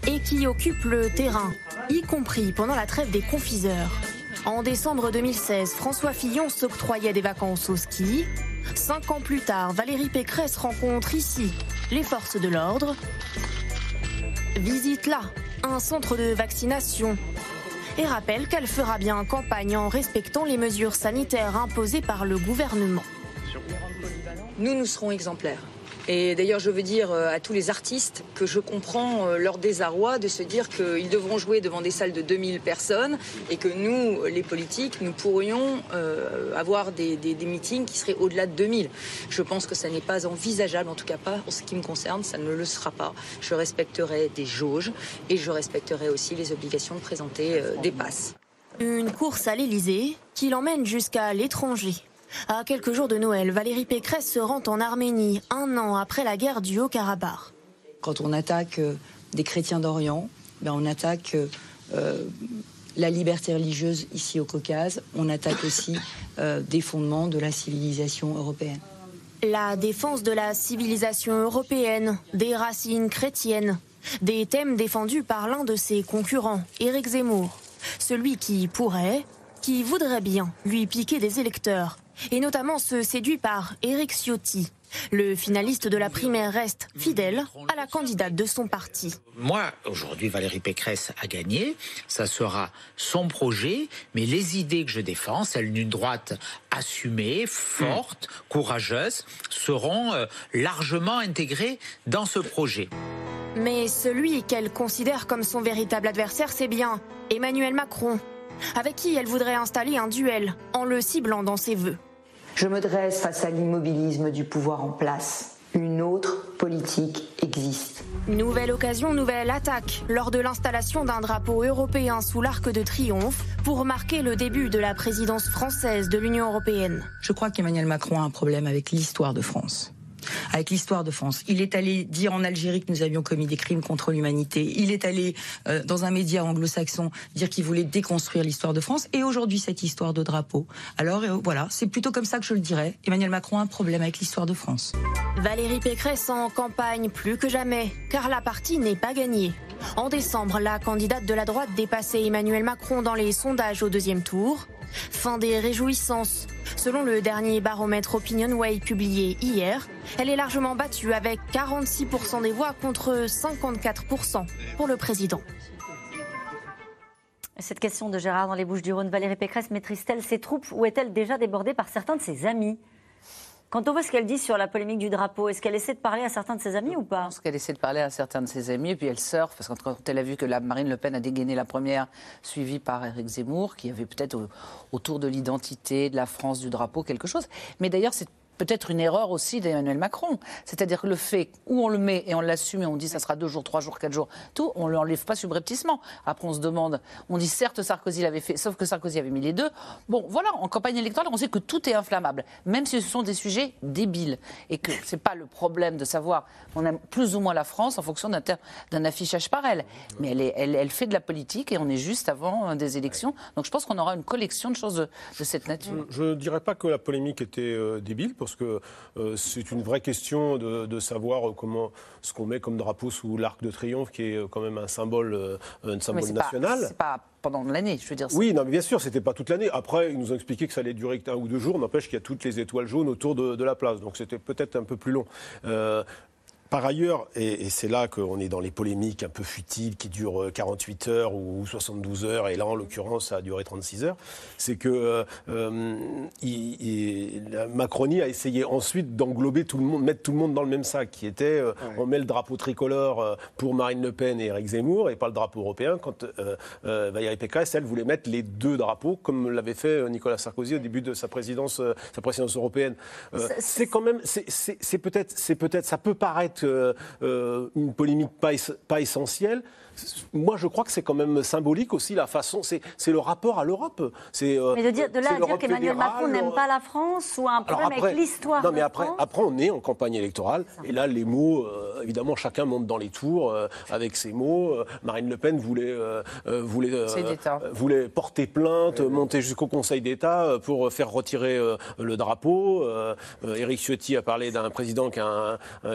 et qui occupe le terrain, y compris pendant la trêve des confiseurs. En décembre 2016, François Fillon s'octroyait des vacances au ski. Cinq ans plus tard, Valérie Pécresse rencontre ici les forces de l'ordre. Visite là un centre de vaccination et rappelle qu'elle fera bien campagne en respectant les mesures sanitaires imposées par le gouvernement. Nous, nous serons exemplaires. Et d'ailleurs, je veux dire euh, à tous les artistes que je comprends euh, leur désarroi de se dire qu'ils devront jouer devant des salles de 2000 personnes et que nous, les politiques, nous pourrions euh, avoir des, meetings qui seraient au-delà de 2000. Je pense que ça n'est pas envisageable, en tout cas pas en ce qui me concerne, ça ne le sera pas. Je respecterai des jauges et je respecterai aussi les obligations de présenter des passes. Une course à l'Elysée qui l'emmène jusqu'à l'étranger. À quelques jours de Noël, Valérie Pécresse se rend en Arménie, un an après la guerre du Haut-Karabakh. Quand on attaque euh, des chrétiens d'Orient, ben on attaque euh, la liberté religieuse ici au Caucase, on attaque aussi euh, des fondements de la civilisation européenne. La défense de la civilisation européenne, des racines chrétiennes, des thèmes défendus par l'un de ses concurrents, Éric Zemmour, celui qui pourrait, qui voudrait bien lui piquer des électeurs et notamment se séduit par Éric Ciotti. Le finaliste de la primaire reste fidèle à la candidate de son parti. Moi, aujourd'hui, Valérie Pécresse a gagné. Ça sera son projet, mais les idées que je défends, celles d'une droite assumée, forte, courageuse, seront euh, largement intégrées dans ce projet. Mais celui qu'elle considère comme son véritable adversaire, c'est bien Emmanuel Macron, avec qui elle voudrait installer un duel en le ciblant dans ses vœux. Je me dresse face à l'immobilisme du pouvoir en place. une autre politique existe. Nouvelle occasion, nouvelle attaque lors de l'installation d'un drapeau européen sous l'arc de triomphe pour marquer le début de la présidence française de l'Union européenne. Je crois qu'Emmanuel Macron a un problème avec l'histoire de France avec l'histoire de France. Il est allé dire en Algérie que nous avions commis des crimes contre l'humanité. Il est allé euh, dans un média anglo-saxon dire qu'il voulait déconstruire l'histoire de France. Et aujourd'hui, cette histoire de drapeau. Alors euh, voilà, c'est plutôt comme ça que je le dirais. Emmanuel Macron a un problème avec l'histoire de France. Valérie Pécresse en campagne plus que jamais, car la partie n'est pas gagnée. En décembre, la candidate de la droite dépassait Emmanuel Macron dans les sondages au deuxième tour. Fin des réjouissances. Selon le dernier baromètre OpinionWay publié hier, elle est largement battue avec 46% des voix contre 54% pour le président. Cette question de Gérard dans les Bouches du Rhône, Valérie Pécresse maîtrise-t-elle ses troupes ou est-elle déjà débordée par certains de ses amis? Quand on voit ce qu'elle dit sur la polémique du drapeau, est-ce qu'elle essaie de parler à certains de ses amis ou pas? Je pense qu'elle essaie de parler à certains de ses amis, et puis elle surfe, parce que quand elle a vu que la Marine Le Pen a dégainé la première, suivie par Éric Zemmour, qui avait peut-être autour de l'identité, de la France, du drapeau, quelque chose. Mais d'ailleurs, c'est peut-être une erreur aussi d'Emmanuel Macron. C'est-à-dire que le fait où on le met et on l'assume et on dit ça sera deux jours, trois jours, quatre jours, tout, on ne l'enlève pas subrepticement. Après, on se demande, on dit certes Sarkozy l'avait fait, sauf que Sarkozy avait mis les deux. Bon, voilà, en campagne électorale, on sait que tout est inflammable, même si ce sont des sujets débiles et que c'est pas le problème de savoir on aime plus ou moins la France en fonction d'un affichage par elle. Mais elle, fait de la politique et on est juste avant euh, des élections. Donc je pense qu'on aura une collection de choses de, cette nature. Je ne dirais pas que la polémique était euh, débile parce que euh, c'est une vraie question de, savoir comment ce qu'on met comme drapeau sous l'arc de triomphe, qui est quand même un symbole, euh, un symbole national. Pas pendant l'année, je veux dire. Oui, non, mais bien sûr, c'était pas toute l'année. Après, ils nous ont expliqué que ça allait durer un ou deux jours. N'empêche qu'il y a toutes les étoiles jaunes autour de, la place, donc c'était peut-être un peu plus long. Euh, par ailleurs, et, c'est là qu'on est dans les polémiques un peu futiles qui durent 48 euh, heures ou 72 heures, et là en l'occurrence ça a duré 36 heures, c'est que euh, euh, la Macronie a essayé ensuite d'englober tout le monde, mettre tout le monde dans le même sac, qui était on met le drapeau tricolore pour Marine Le Pen et Eric Zemmour, et pas le drapeau européen, quand Valérie Pécresse, elle voulait mettre les deux drapeaux, comme l'avait fait Nicolas Sarkozy au début de sa présidence, sa présidence européenne. c'est quand même, c'est peut-être, c'est peut-être, ça peut paraître euh, une polémique pas, pas essentielle moi, je crois que c'est quand même symbolique aussi la façon, c'est le rapport à l'Europe. Euh, mais de, dire, de là à dire qu'Emmanuel Macron n'aime pas la France ou un problème avec l'histoire. Non, mais après, après, on est en campagne électorale et là, les mots, euh, évidemment, chacun monte dans les tours euh, avec ses mots. Marine Le Pen voulait, voulait, voulait porter plainte, monter jusqu'au Conseil d'État pour faire retirer le drapeau. Éric Ciotti a parlé d'un président qui,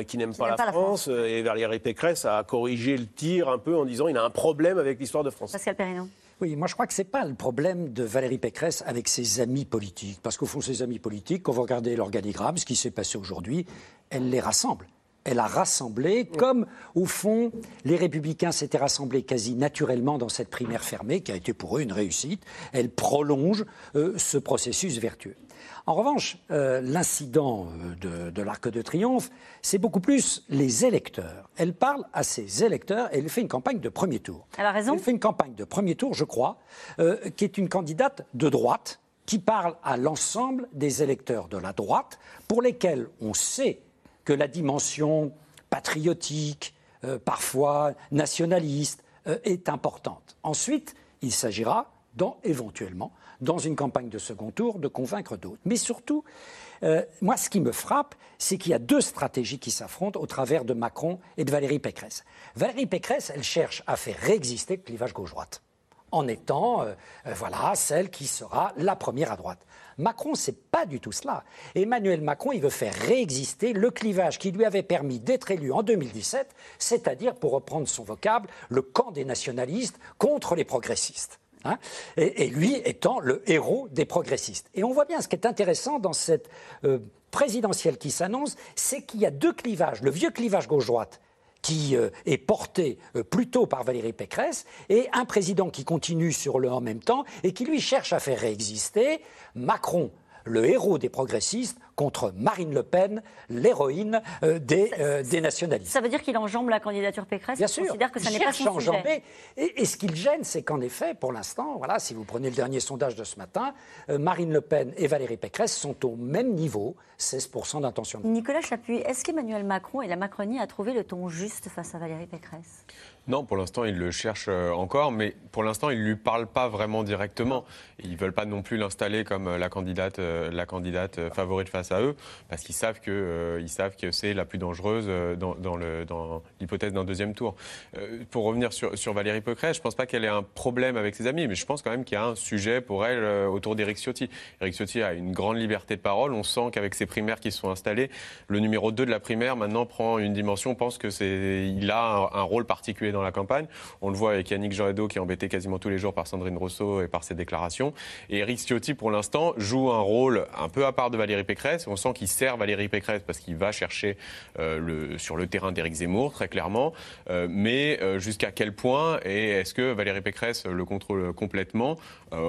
qui n'aime pas, la, France, et Valérie Pécresse a corrigé le tir un peu en disant il a un problème avec l'histoire de France. Pascal Perrineau. Oui, moi je crois que ce n'est pas le problème de Valérie Pécresse avec ses amis politiques. Parce qu'au fond, ses amis politiques, quand vous regardez l'organigramme, ce qui s'est passé aujourd'hui, elle les rassemble. Elle a rassemblé, comme au fond, les républicains s'étaient rassemblés quasi naturellement dans cette primaire fermée, qui a été pour eux une réussite. Elle prolonge euh, ce processus vertueux. En revanche, euh, l'incident euh, de, l'Arc de Triomphe, c'est beaucoup plus les électeurs. Elle parle à ses électeurs et elle fait une campagne de premier tour. Elle a raison. Elle fait une campagne de premier tour, je crois, euh, qui est une candidate de droite qui parle à l'ensemble des électeurs de la droite pour lesquels on sait que la dimension patriotique, parfois nationaliste, est importante. Ensuite, il s'agira dans, éventuellement dans une campagne de second tour, de convaincre d'autres. Mais surtout, euh, moi, ce qui me frappe, c'est qu'il y a deux stratégies qui s'affrontent au travers de Macron et de Valérie Pécresse. Valérie Pécresse, elle cherche à faire réexister le clivage gauche-droite en étant euh, euh, voilà celle qui sera la première à droite. Macron, c'est pas du tout cela. Emmanuel Macron, il veut faire réexister le clivage qui lui avait permis d'être élu en 2017, c'est-à-dire, pour reprendre son vocable, le camp des nationalistes contre les progressistes. Hein, et, lui étant le héros des progressistes. Et on voit bien ce qui est intéressant dans cette euh, présidentielle qui s'annonce, c'est qu'il y a deux clivages. Le vieux clivage gauche-droite qui euh, est porté euh, plutôt par Valérie Pécresse, et un président qui continue sur le en même temps et qui lui cherche à faire réexister Macron, le héros des progressistes, contre Marine Le Pen, l'héroïne euh, des, euh, des nationalistes. Ça veut dire qu'il enjambe la candidature Pécresse Bien Il sûr. considère que ça n'est pas son sujet. Et, et ce qui le gêne, c'est qu'en effet, pour l'instant, voilà, si vous prenez le dernier sondage de ce matin, euh, Marine Le Pen et Valérie Pécresse sont au même niveau, 16% d'intention. Nicolas Chapuis, est-ce qu'Emmanuel Macron et la Macronie a trouvé le ton juste face à Valérie Pécresse? Non, pour l'instant, ils le cherchent euh, encore, mais pour l'instant, ils ne lui parlent pas vraiment directement. Ils ne veulent pas non plus l'installer comme euh, la candidate, euh, la candidate favorite face à eux, parce qu'ils savent que, que c'est la plus dangereuse dans, l'hypothèse d'un deuxième tour. Pour revenir sur, Valérie Pécresse, je ne pense pas qu'elle ait un problème avec ses amis, mais je pense quand même qu'il y a un sujet pour elle autour d'Éric Ciotti. Éric Ciotti a une grande liberté de parole. On sent qu'avec ses primaires qui se sont installées, le numéro 2 de la primaire maintenant prend une dimension, pense que c'est, il a un, un rôle particulier dans la campagne. On le voit avec Yannick Jadot qui est embêté quasiment tous les jours par Sandrine Rousseau et par ses déclarations. Et Éric Ciotti, pour l'instant, joue un rôle un peu à part de Valérie Pécresse. On sent qu'il sert Valérie Pécresse parce qu'il va chercher euh, le, sur le terrain d'Éric Zemmour, très clairement. Euh, mais euh, jusqu'à quel point et est-ce que Valérie Pécresse le contrôle complètement?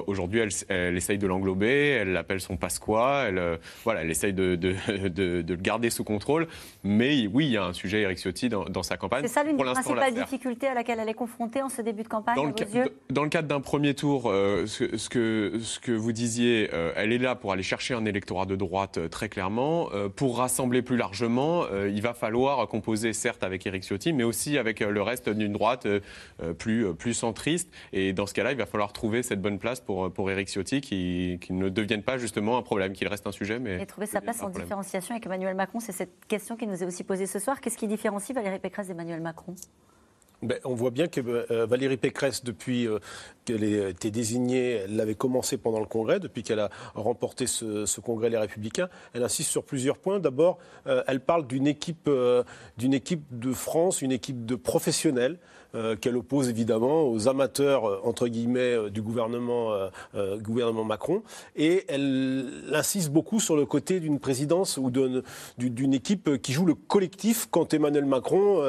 Aujourd'hui, elle, elle essaye de l'englober, elle l'appelle son Pasqua, elle, voilà, elle essaye de, de, de- de le garder sous contrôle. Mais oui, il y a un sujet Éric Ciotti dans, dans sa campagne. C'est ça l'une Pour des principales sert. À laquelle elle est confrontée en ce début de campagne, Dans à le, vos ca- yeux? dans le cadre d'un premier tour, euh, ce, ce que, ce que vous disiez, euh, elle est là pour aller chercher un électorat de droite euh, très clairement. Pour rassembler plus largement, il va falloir composer certes avec Éric Ciotti, mais aussi avec le reste d'une droite plus, plus centriste. Et dans ce cas-là, il va falloir trouver cette bonne place pour, pour Éric Ciotti qui, qui ne devienne pas justement un problème, qu'il reste un sujet, mais... et trouver sa place en problème. différenciation avec Emmanuel Macron C'est cette question qui nous est aussi posée ce soir. Qu'est-ce qui différencie Valérie Pécresse d'Emmanuel Macron? Ben, on voit bien que euh, Valérie Pécresse, depuis euh, qu'elle a été désignée, elle l'avait commencé pendant le Congrès, depuis qu'elle a remporté ce, Congrès Les Républicains, elle insiste sur plusieurs points. D'abord, euh, elle parle d'une équipe, euh, d'une équipe de France, une équipe de professionnels. Euh, qu'elle oppose évidemment aux amateurs euh, entre guillemets euh, du gouvernement, gouvernement Macron, et elle insiste beaucoup sur le côté d'une présidence ou d'une équipe qui joue le collectif quand Emmanuel Macron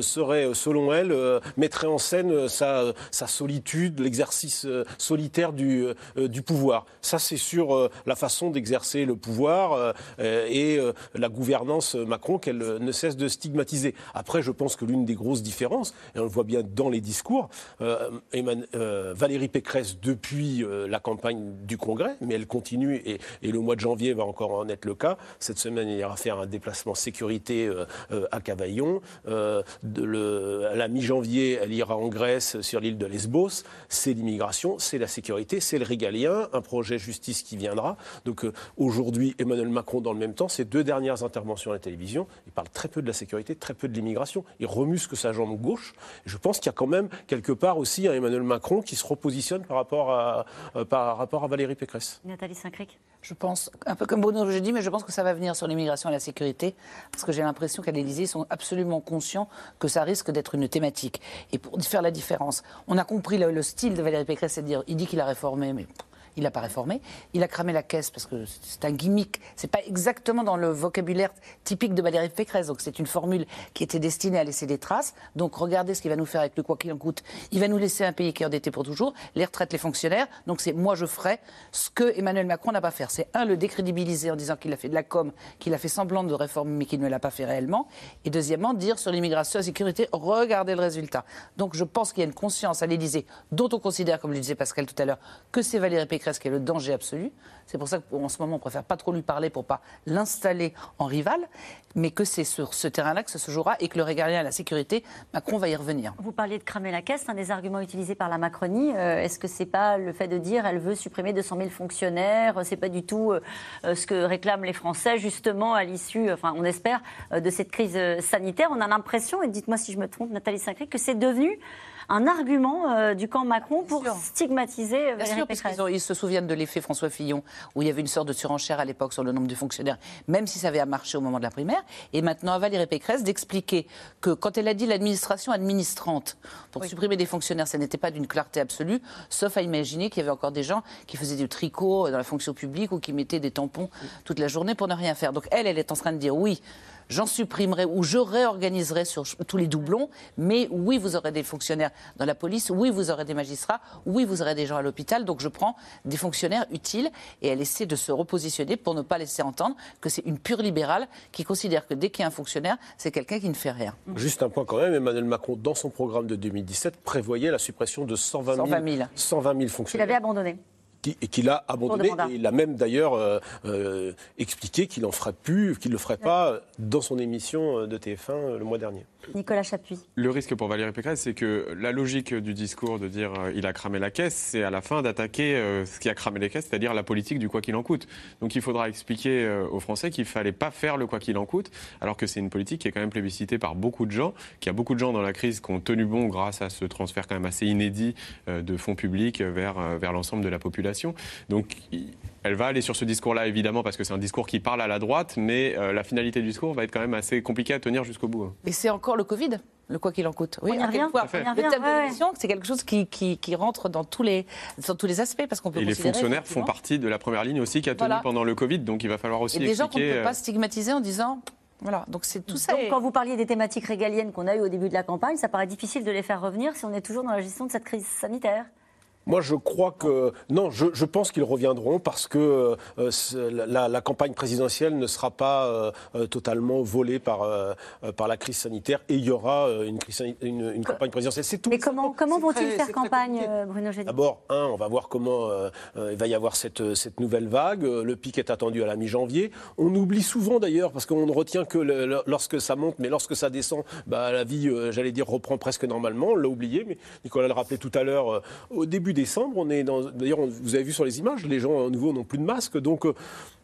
serait, selon elle, mettrait en scène sa, solitude, l'exercice solitaire du, du pouvoir. Ça, c'est sur la façon d'exercer le pouvoir et la gouvernance Macron qu'elle ne cesse de stigmatiser. Après, je pense que l'une des grosses différences, et on le voit bien dans les discours, euh, euh, Valérie Pécresse, depuis euh, la campagne du Congrès, mais elle continue, et, le mois de janvier va encore en être le cas. Cette semaine, il ira faire un déplacement sécurité à Cavaillon. À la mi-janvier, elle ira en Grèce, sur l'île de Lesbos. C'est l'immigration, c'est la sécurité, c'est le régalien, un projet justice qui viendra. Donc aujourd'hui, Emmanuel Macron, dans le même temps, ses deux dernières interventions à la télévision, il parle très peu de la sécurité, très peu de l'immigration. Il remusque sa jambe gauche. Pense qu'il y a quand même quelque part aussi un Emmanuel Macron qui se repositionne par rapport à, euh, par rapport à Valérie Pécresse. Nathalie Saint-Cric Je pense, un peu comme Bruno je dis, mais je pense que ça va venir sur l'immigration et la sécurité, parce que j'ai l'impression qu'à l'Élysée, ils sont absolument conscients que ça risque d'être une thématique. Et pour faire la différence, on a compris le, le style de Valérie Pécresse, c'est de dire, il dit qu'il a réformé, mais il n'a pas réformé. Il a cramé la caisse parce que c'est un gimmick. C'est pas exactement dans le vocabulaire typique de Valérie Pécresse. Donc c'est une formule qui était destinée à laisser des traces. Donc regardez ce qu'il va nous faire avec le quoi qu'il en coûte. Il va nous laisser un pays qui est endetté pour toujours, les retraites, les fonctionnaires. Donc c'est moi je ferai ce que Emmanuel Macron n'a pas fait. C'est un le décrédibiliser en disant qu'il a fait de la com, qu'il a fait semblant de réforme mais qu'il ne l'a pas fait réellement. Et deuxièmement dire sur l'immigration et la sécurité, regardez le résultat. Donc je pense qu'il y a une conscience à l'Élysée dont on considère, comme le disait Pascal tout à l'heure, que c'est Valérie Pécresse qui est le danger absolu. C'est pour ça qu'en ce moment, on préfère pas trop lui parler pour pas l'installer en rival, mais que c'est sur ce terrain-là que ça se jouera et que le régalien et la sécurité, Macron va y revenir. Vous parliez de cramer la caisse, un des arguments utilisés par la Macronie. Euh, Est-ce que c'est pas le fait de dire elle veut supprimer 200 000 fonctionnaires? C'est pas du tout euh, euh, ce que réclament les Français, justement, à l'issue, enfin, on espère, de cette crise sanitaire. On a l'impression, et dites-moi si je me trompe, Nathalie Saint-Cric, que c'est devenu un argument euh, du camp Macron pour stigmatiser Bien Valérie sûr, parce ont- ils se souviennent de l'effet François Fillon, où il y avait une sorte de surenchère à l'époque sur le nombre de fonctionnaires, même si ça avait marché au moment de la primaire. Et maintenant, à Valérie Pécresse d'expliquer que quand elle a dit l'administration administrante, pour supprimer des fonctionnaires, ça n'était pas d'une clarté absolue, sauf à imaginer qu'il y avait encore des gens qui faisaient du tricot dans la fonction publique ou qui mettaient des tampons toute la journée pour ne rien faire. Donc elle, elle est en train de dire oui. J'en supprimerai ou je réorganiserai sur tous les doublons, mais oui, vous aurez des fonctionnaires dans la police, oui, vous aurez des magistrats, oui, vous aurez des gens à l'hôpital, donc je prends des fonctionnaires utiles et elle essaie de se repositionner pour ne pas laisser entendre que c'est une pure libérale qui considère que dès qu'il y a un fonctionnaire, c'est quelqu'un qui ne fait rien. Juste un point quand même, Emmanuel Macron, dans son programme de 2017, prévoyait la suppression de 120 000, 120 000. 120 000 fonctionnaires. Il avait abandonné et qu'il a abandonné. Et il a même d'ailleurs euh, euh, expliqué qu'il en ferait plus, qu'il ne le ferait pas dans son émission de TF1 euh, le mois dernier. Nicolas Chapuis. Le risque pour Valérie Pécresse, c'est que la logique du discours de dire il a cramé la caisse, c'est à la fin d'attaquer ce qui a cramé les caisses, c'est-à-dire la politique du quoi qu'il en coûte. Donc il faudra expliquer aux Français qu'il fallait pas faire le quoi qu'il en coûte, alors que c'est une politique qui est quand même plébiscitée par beaucoup de gens, qu'il y a beaucoup de gens dans la crise qui ont tenu bon grâce à ce transfert quand même assez inédit de fonds publics vers, vers l'ensemble de la population. Donc elle va aller sur ce discours-là, évidemment, parce que c'est un discours qui parle à la droite, mais euh, la finalité du discours va être quand même assez compliquée à tenir jusqu'au bout. Hein. Et c'est encore le Covid le quoi qu'il en coûte. Oui, on y revient. Le thème de l'émission, c'est quelque chose qui, qui, rentre dans tous les, dans tous les aspects. Parce qu'on peut Et les fonctionnaires font partie de la première ligne aussi qui a tenu pendant le Covid, donc il va falloir aussi. Et des gens qu'on ne peut euh, pas stigmatiser en disant voilà, donc c'est tout ça. quand vous parliez des thématiques régaliennes qu'on a eues au début de la campagne, ça paraît difficile de les faire revenir si on est toujours dans la gestion de cette crise sanitaire. Moi, je crois que. Non, je, je pense qu'ils reviendront parce que euh, la, la, campagne présidentielle ne sera pas euh, euh, totalement volée par, par la crise sanitaire et il y aura une, crise, une, une campagne présidentielle. C'est tout. Mais comment, comment vont-ils faire campagne, Bruno Gédy D'abord, un, on va voir comment il va y avoir cette, cette nouvelle vague. Le pic est attendu à la mi-janvier. On oublie souvent d'ailleurs, parce qu'on ne retient que lorsque ça monte, mais lorsque ça descend, bah, la vie, j'allais dire, reprend presque normalement. On l'a oublié, mais Nicolas le rappelait tout à l'heure, au début décembre, on est dans. D'ailleurs, vous avez vu sur les images, les gens à nouveau n'ont plus de masque. Donc, euh,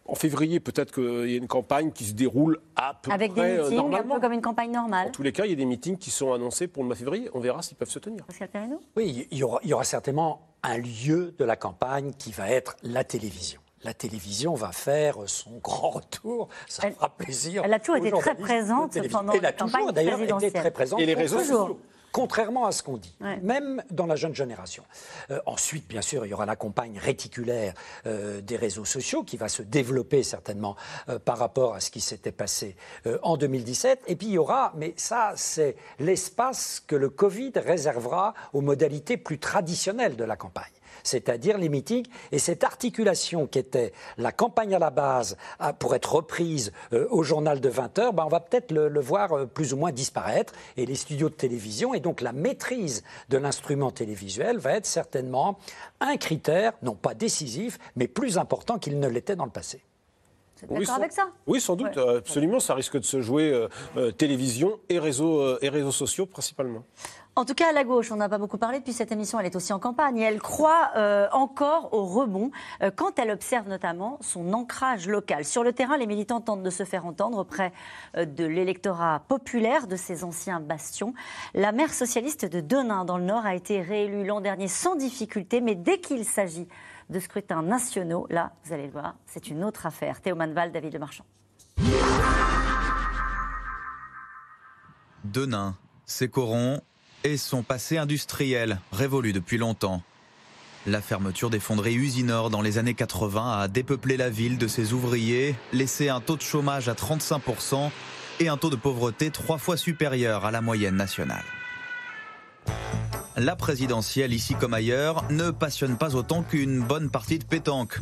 en février, peut-être qu'il y a une campagne qui se déroule à peu Avec près des euh, meetings, un peu comme une campagne normale. En tous les cas, il y a des meetings qui sont annoncés pour le mois de février. On verra s'ils peuvent se tenir. Pascal Perrineau? Oui, il y, aura, il y aura certainement un lieu de la campagne qui va être la télévision la télévision va faire son grand retour. Ça fera plaisir. Elle a toujours été très présente pendant la campagne Elle a toujours été très présente. Et les réseaux sociaux contrairement à ce qu'on dit, même dans la jeune génération. Euh, ensuite, bien sûr, il y aura la campagne réticulaire euh, des réseaux sociaux qui va se développer certainement euh, par rapport à ce qui s'était passé en 2017. Et puis il y aura, mais ça, c'est l'espace que le Covid réservera aux modalités plus traditionnelles de la campagne c'est-à-dire les meetings, et cette articulation qui était la campagne à la base pour être reprise euh, au journal de 20 heures, ben on va peut-être le, voir euh, plus ou moins disparaître, et les studios de télévision, et donc la maîtrise de l'instrument télévisuel va être certainement un critère, non pas décisif, mais plus important qu'il ne l'était dans le passé. Vous êtes d'accord avec ça? Oui, sans doute, absolument. Ça risque de se jouer euh, télévision et réseaux, et réseaux sociaux principalement. En tout cas, à la gauche, on n'a pas beaucoup parlé depuis cette émission, elle est aussi en campagne et elle croit euh, encore au rebond euh, quand elle observe notamment son ancrage local. Sur le terrain, les militants tentent de se faire entendre auprès euh, de l'électorat populaire de ces anciens bastions. La maire socialiste de Denain, dans le Nord, a été réélue l'an dernier sans difficulté, mais dès qu'il s'agit de scrutins nationaux, là, vous allez le voir, c'est une autre affaire. Théo Manval, David Le Marchand. Denain, Sécoron, et son passé industriel, révolu depuis longtemps. La fermeture des fonderies Usinor dans les années 80 a dépeuplé la ville de ses ouvriers, laissé un taux de chômage à 35% et un taux de pauvreté trois fois supérieur à la moyenne nationale. La présidentielle, ici comme ailleurs, ne passionne pas autant qu'une bonne partie de pétanque.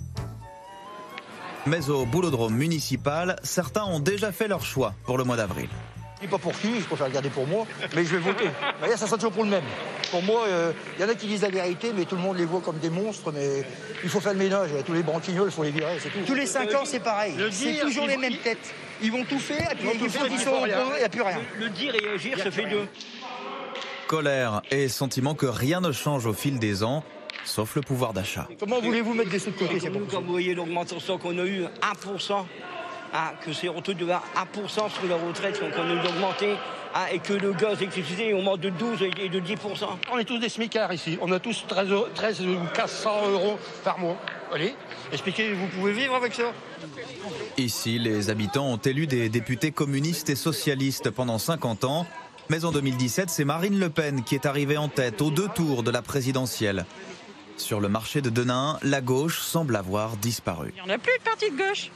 Mais au boulodrome municipal, certains ont déjà fait leur choix pour le mois d'avril. Je dis pas pour qui, je préfère garder pour moi, mais je vais voter. Voyez, ça sera toujours pour le même. Pour moi, il euh, y en a qui disent la vérité, mais tout le monde les voit comme des monstres, mais il faut faire le ménage. Tous les branquignoles, il faut les virer, c'est tout. Tous les 5 ans, c'est pareil. C'est toujours les mêmes têtes. Ils vont tout faire, et puis ils, font qu'ils sont au il n'y a plus rien. Le, dire et agir, ça fait deux. Colère et sentiment que rien ne change au fil des ans, sauf le pouvoir d'achat. Comment voulez-vous mettre des sous de côté Quand vous voyez l'augmentation qu'on a eue, 1%, ah, que c'est retour de 1% sur la retraite qu'on a augmenté ah, et que le gaz d'électricité augmente de 12 et de 10%. On est tous des smicards ici. On a tous 13, 13 ou 400 euros par mois. Allez, expliquez, vous pouvez vivre avec ça Ici, les habitants ont élu des députés communistes et socialistes pendant 50 ans. Mais en 2017, c'est Marine Le Pen qui est arrivée en tête aux deux tours de la présidentielle. Sur le marché de Denain, la gauche semble avoir disparu. Il n'y en a plus de parti de gauche.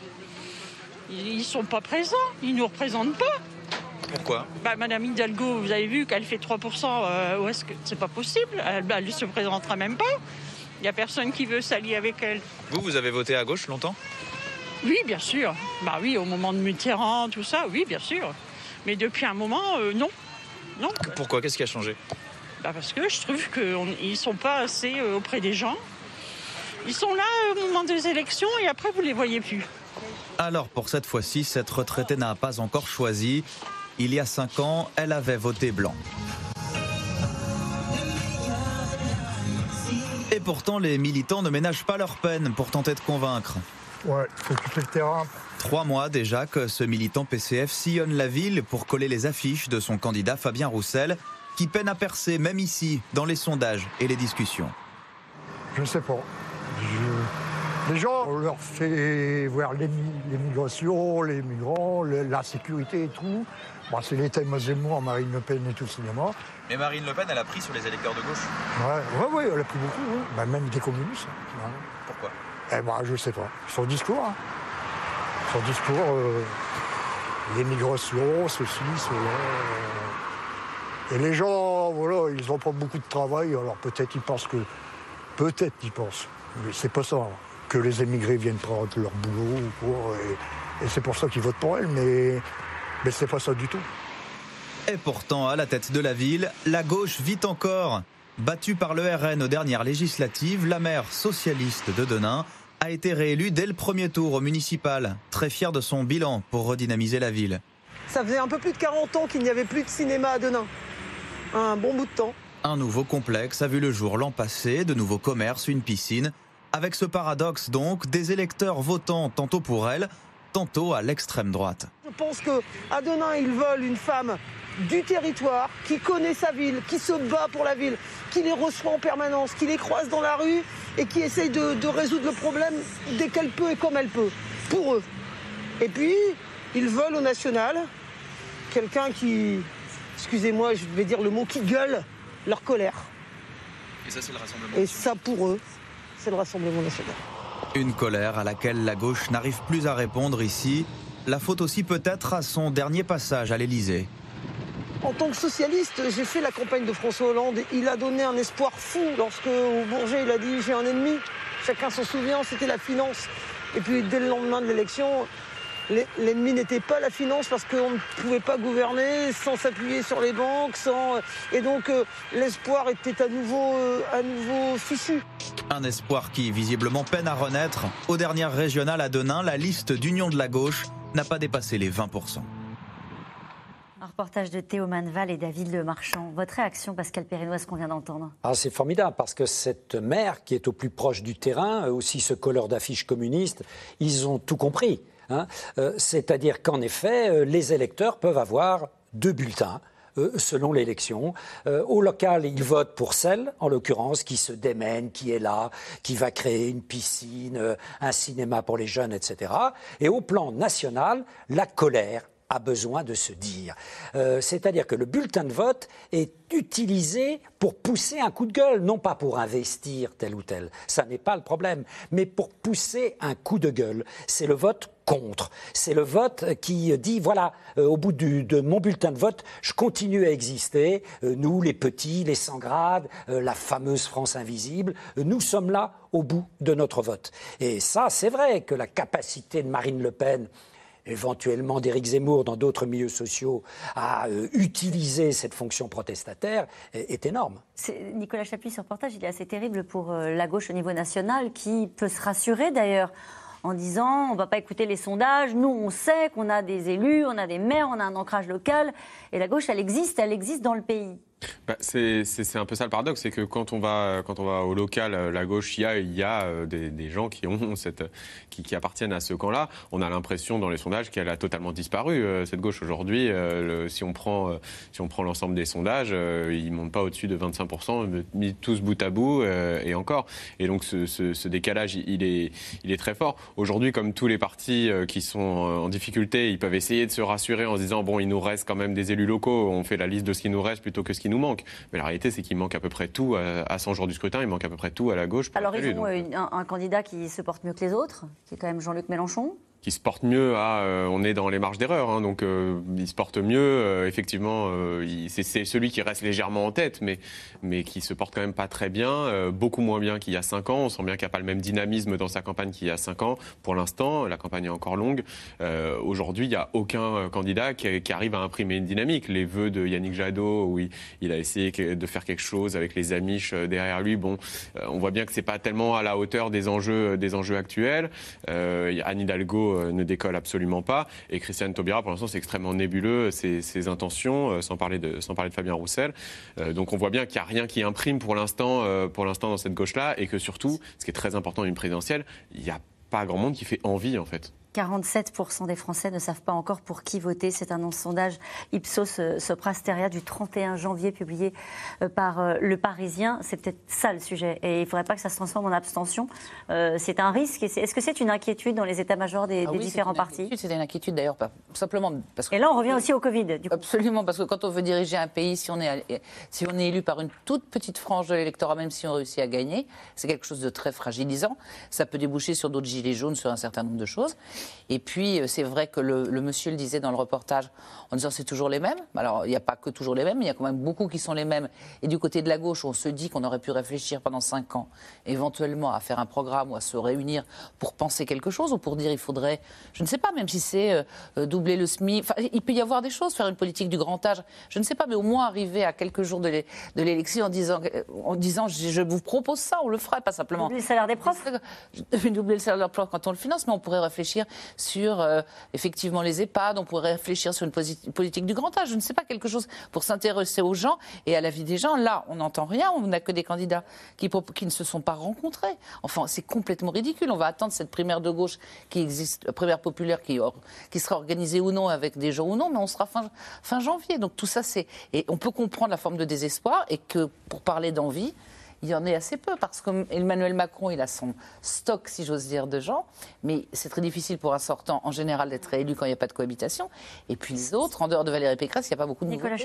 Ils ne sont pas présents, ils ne nous représentent pas. Pourquoi bah, Madame Hidalgo, vous avez vu qu'elle fait 3%, euh, où est-ce que c'est pas possible Elle ne se présentera même pas. Il n'y a personne qui veut s'allier avec elle. Vous, vous avez voté à gauche longtemps Oui, bien sûr. Bah oui, au moment de Mitterrand, tout ça, oui, bien sûr. Mais depuis un moment, euh, non. Non. Pourquoi? Qu'est-ce qui a changé? Bah Parce que je trouve qu'ils ne sont pas assez euh, auprès des gens. Ils sont là au moment des élections et après, vous ne les voyez plus. Alors, pour cette fois-ci, cette retraitée n'a pas encore choisi. Il y a cinq ans, elle avait voté blanc. Et pourtant, les militants ne ménagent pas leur peine pour tenter de convaincre. Ouais, faut occuper le terrain. Trois mois déjà que ce militant PCF sillonne la ville pour coller les affiches de son candidat Fabien Roussel, qui peine à percer même ici, dans les sondages et les discussions. Je ne sais pas. Les gens, on leur fait voir l'immigration, les migrants, la sécurité et tout. c'est les thèmes Zemmour, Marine Le Pen et tout cinéma. Mais Marine Le Pen, elle a pris sur les électeurs de gauche Ouais, ouais, ouais elle a pris beaucoup. Bah, même des communistes. Pourquoi? Eh ben, je sais pas. Son discours. Hein. Son discours, euh, l'immigration, ceci, cela. Euh. Et les gens, voilà, ils n'ont pas beaucoup de travail, alors peut-être ils pensent que. Peut-être ils pensent. Mais c'est pas ça. Hein, que les émigrés viennent prendre leur boulot. Et, c'est pour ça qu'ils votent pour elle, mais, mais c'est pas ça du tout. Et pourtant, à la tête de la ville, la gauche vit encore. Battue par le RN aux dernières législatives, la maire socialiste de Denain a été réélue dès le premier tour au municipal, très fière de son bilan pour redynamiser la ville. Ça faisait un peu plus de 40 ans qu'il n'y avait plus de cinéma à Denain. Un bon bout de temps. Un nouveau complexe a vu le jour l'an passé, de nouveaux commerces, une piscine. Avec ce paradoxe donc, des électeurs votant tantôt pour elle, tantôt à l'extrême droite. Je pense qu'à Denain, ils veulent une femme du territoire, qui connaît sa ville, qui se bat pour la ville, qui les reçoit en permanence, qui les croise dans la rue et qui essaye de, résoudre le problème dès qu'elle peut et comme elle peut, pour eux. Et puis, ils veulent au national quelqu'un qui, excusez-moi, je vais dire le mot, qui gueule leur colère. Et ça, c'est le Rassemblement Et ça, pour eux, c'est le Rassemblement national. Une colère à laquelle la gauche n'arrive plus à répondre ici. La faute aussi peut-être à son dernier passage à l'Élysée. En tant que socialiste, j'ai fait la campagne de François Hollande. Il a donné un espoir fou lorsque au Bourget il a dit j'ai un ennemi. Chacun s'en souvient, c'était la finance. Et puis dès le lendemain de l'élection, l'ennemi n'était pas la finance parce qu'on ne pouvait pas gouverner sans s'appuyer sur les banques, sans et donc euh, l'espoir était à nouveau euh, à nouveau fichu. Un espoir qui visiblement peine à renaître. Aux dernières régionales à Denain, la liste d'union de la gauche n'a pas dépassé les 20% un reportage de Théo Manval et David Le Marchand. Votre réaction, Pascal Perrinois, ce qu'on vient d'entendre? Ah, C'est formidable parce que cette mère qui est au plus proche du terrain, euh, aussi ce colleur d'affiches communistes, ils ont tout compris. Hein. Euh, c'est-à-dire qu'en effet, euh, les électeurs peuvent avoir deux bulletins selon l'élection. au local, ils votent pour celle, en l'occurrence, qui se démène, qui est là, qui va créer une piscine, un cinéma pour les jeunes, etc. Et au plan national, la colère a besoin de se dire. Euh, c'est-à-dire que le bulletin de vote est utilisé pour pousser un coup de gueule, non pas pour investir tel ou tel, ça n'est pas le problème, mais pour pousser un coup de gueule. C'est le vote contre. C'est le vote qui dit, voilà, euh, au bout de mon bulletin de vote, je continue à exister, euh, nous les petits, les sans grades, la fameuse France invisible, nous sommes là au bout de notre vote. Et ça, c'est vrai que la capacité de Marine Le Pen éventuellement d'Éric Zemmour dans d'autres milieux sociaux à euh, utiliser cette fonction protestataire est, énorme. Nicolas Chapuis, ce reportage, il est assez terrible pour euh, la gauche au niveau national, qui peut se rassurer d'ailleurs en disant on ne va pas écouter les sondages, nous on sait qu'on a des élus, on a des maires, on a un ancrage local, et la gauche elle existe, elle existe dans le pays. Bah, c'est un peu ça le paradoxe, c'est que quand on va quand on va au local, euh, la gauche, il y a, y a euh, des, gens qui ont cette qui, appartiennent à ce camp-là. On a l'impression dans les sondages qu'elle a totalement disparu euh, cette gauche aujourd'hui. si on prend si prend l'ensemble des sondages, ils montent pas au-dessus de 25 mis tous bout à bout et encore. Et donc ce, décalage, il est il est très fort. Aujourd'hui, comme tous les partis qui sont en difficulté, ils peuvent essayer de se rassurer en se disant bon, il nous reste quand même des élus locaux. On fait la liste de ce qui nous reste plutôt que ce qui nous manque. Mais la réalité, c'est qu'il manque à peu près tout à, 100 jours du scrutin, il manque à peu près tout à la gauche. Alors, ils ont euh, un, candidat qui se porte mieux que les autres, qui est quand même Jean-Luc Mélenchon. Qui se porte mieux à. euh, on est dans les marges d'erreur, hein, donc euh, il se porte mieux. euh, effectivement, euh, c'est celui qui reste légèrement en tête, mais, mais qui se porte quand même pas très bien, euh, beaucoup moins bien qu'il y a 5 ans. On sent bien qu'il n'y a pas le même dynamisme dans sa campagne qu'il y a 5 ans. Pour l'instant, la campagne est encore longue. Euh, Aujourd'hui, il n'y a aucun candidat qui, qui arrive à imprimer une dynamique. Les vœux de Yannick Jadot, où il, a essayé de faire quelque chose avec les Amish derrière lui, bon, on voit bien que c'est pas tellement à la hauteur des enjeux, des enjeux actuels. Anne Hidalgo euh, ne décolle absolument pas. Et Christiane Taubira, pour l'instant, c'est extrêmement nébuleux, ses, intentions, euh, sans, parler de, sans parler de Fabien Roussel. Euh, donc on voit bien qu'il n'y a rien qui imprime pour l'instant pour l'instant dans cette gauche-là. Et que surtout, ce qui est très important dans une présidentielle, il n'y a pas grand monde qui fait envie, en fait. 47% des Français ne savent pas encore pour qui voter. C'est un sondage Ipsos euh, Soprasteria du 31 janvier publié euh, par euh, Le Parisien. C'est peut-être ça le sujet. Et il ne faudrait pas que ça se transforme en abstention. Euh, c'est un risque. Est-ce que c'est une inquiétude dans les états-majors des, Ah des différents partis C'est une inquiétude d'ailleurs, pas simplement parce que. Et là, on revient aussi au Covid. Du coup. Absolument, parce que quand on veut diriger un pays, si on est, si on est élu par une toute petite frange de l'électorat, même si on réussit à gagner, c'est quelque chose de très fragilisant. Ça peut déboucher sur d'autres gilets jaunes, sur un certain nombre de choses. Et puis, euh, c'est vrai que le, le monsieur le disait dans le reportage, en disant c'est toujours les mêmes. Alors, il n'y a pas que toujours les mêmes, il y a quand même beaucoup qui sont les mêmes. Et du côté de la gauche, on se dit qu'on aurait pu réfléchir pendant cinq ans, éventuellement à faire un programme ou à se réunir pour penser quelque chose ou pour dire il faudrait, je ne sais pas, même si c'est euh, euh, doubler le SMIC. Enfin, il peut y avoir des choses, faire une politique du grand âge. Je ne sais pas, mais au moins arriver à quelques jours de l'é- de l'élection en disant, en disant je, je vous propose ça, on le ferait, pas simplement. Doubler le salaire des profs Doubler le salaire des profs quand on le finance, mais on pourrait réfléchir sur euh, effectivement les EHPAD, on pourrait réfléchir sur une politique du grand âge. Je ne sais pas, quelque chose pour s'intéresser aux gens et à la vie des gens. Là, on n'entend rien, on n'a que des candidats qui, ne se sont pas rencontrés. Enfin, c'est complètement ridicule. On va attendre cette primaire de gauche qui existe, euh, primaire populaire qui, sera organisée ou non avec des gens ou non, mais on sera fin janvier. Donc tout ça, c'est. Et on peut comprendre la forme de désespoir et que pour parler d'envie, il y en est assez peu parce qu'Emmanuel Macron, il a son stock, si j'ose dire, de gens, mais c'est très difficile pour un sortant, en général, d'être élu quand il n'y a pas de cohabitation. Et puis les autres, en dehors de Valérie Pécresse, il n'y a pas beaucoup de Nicolas.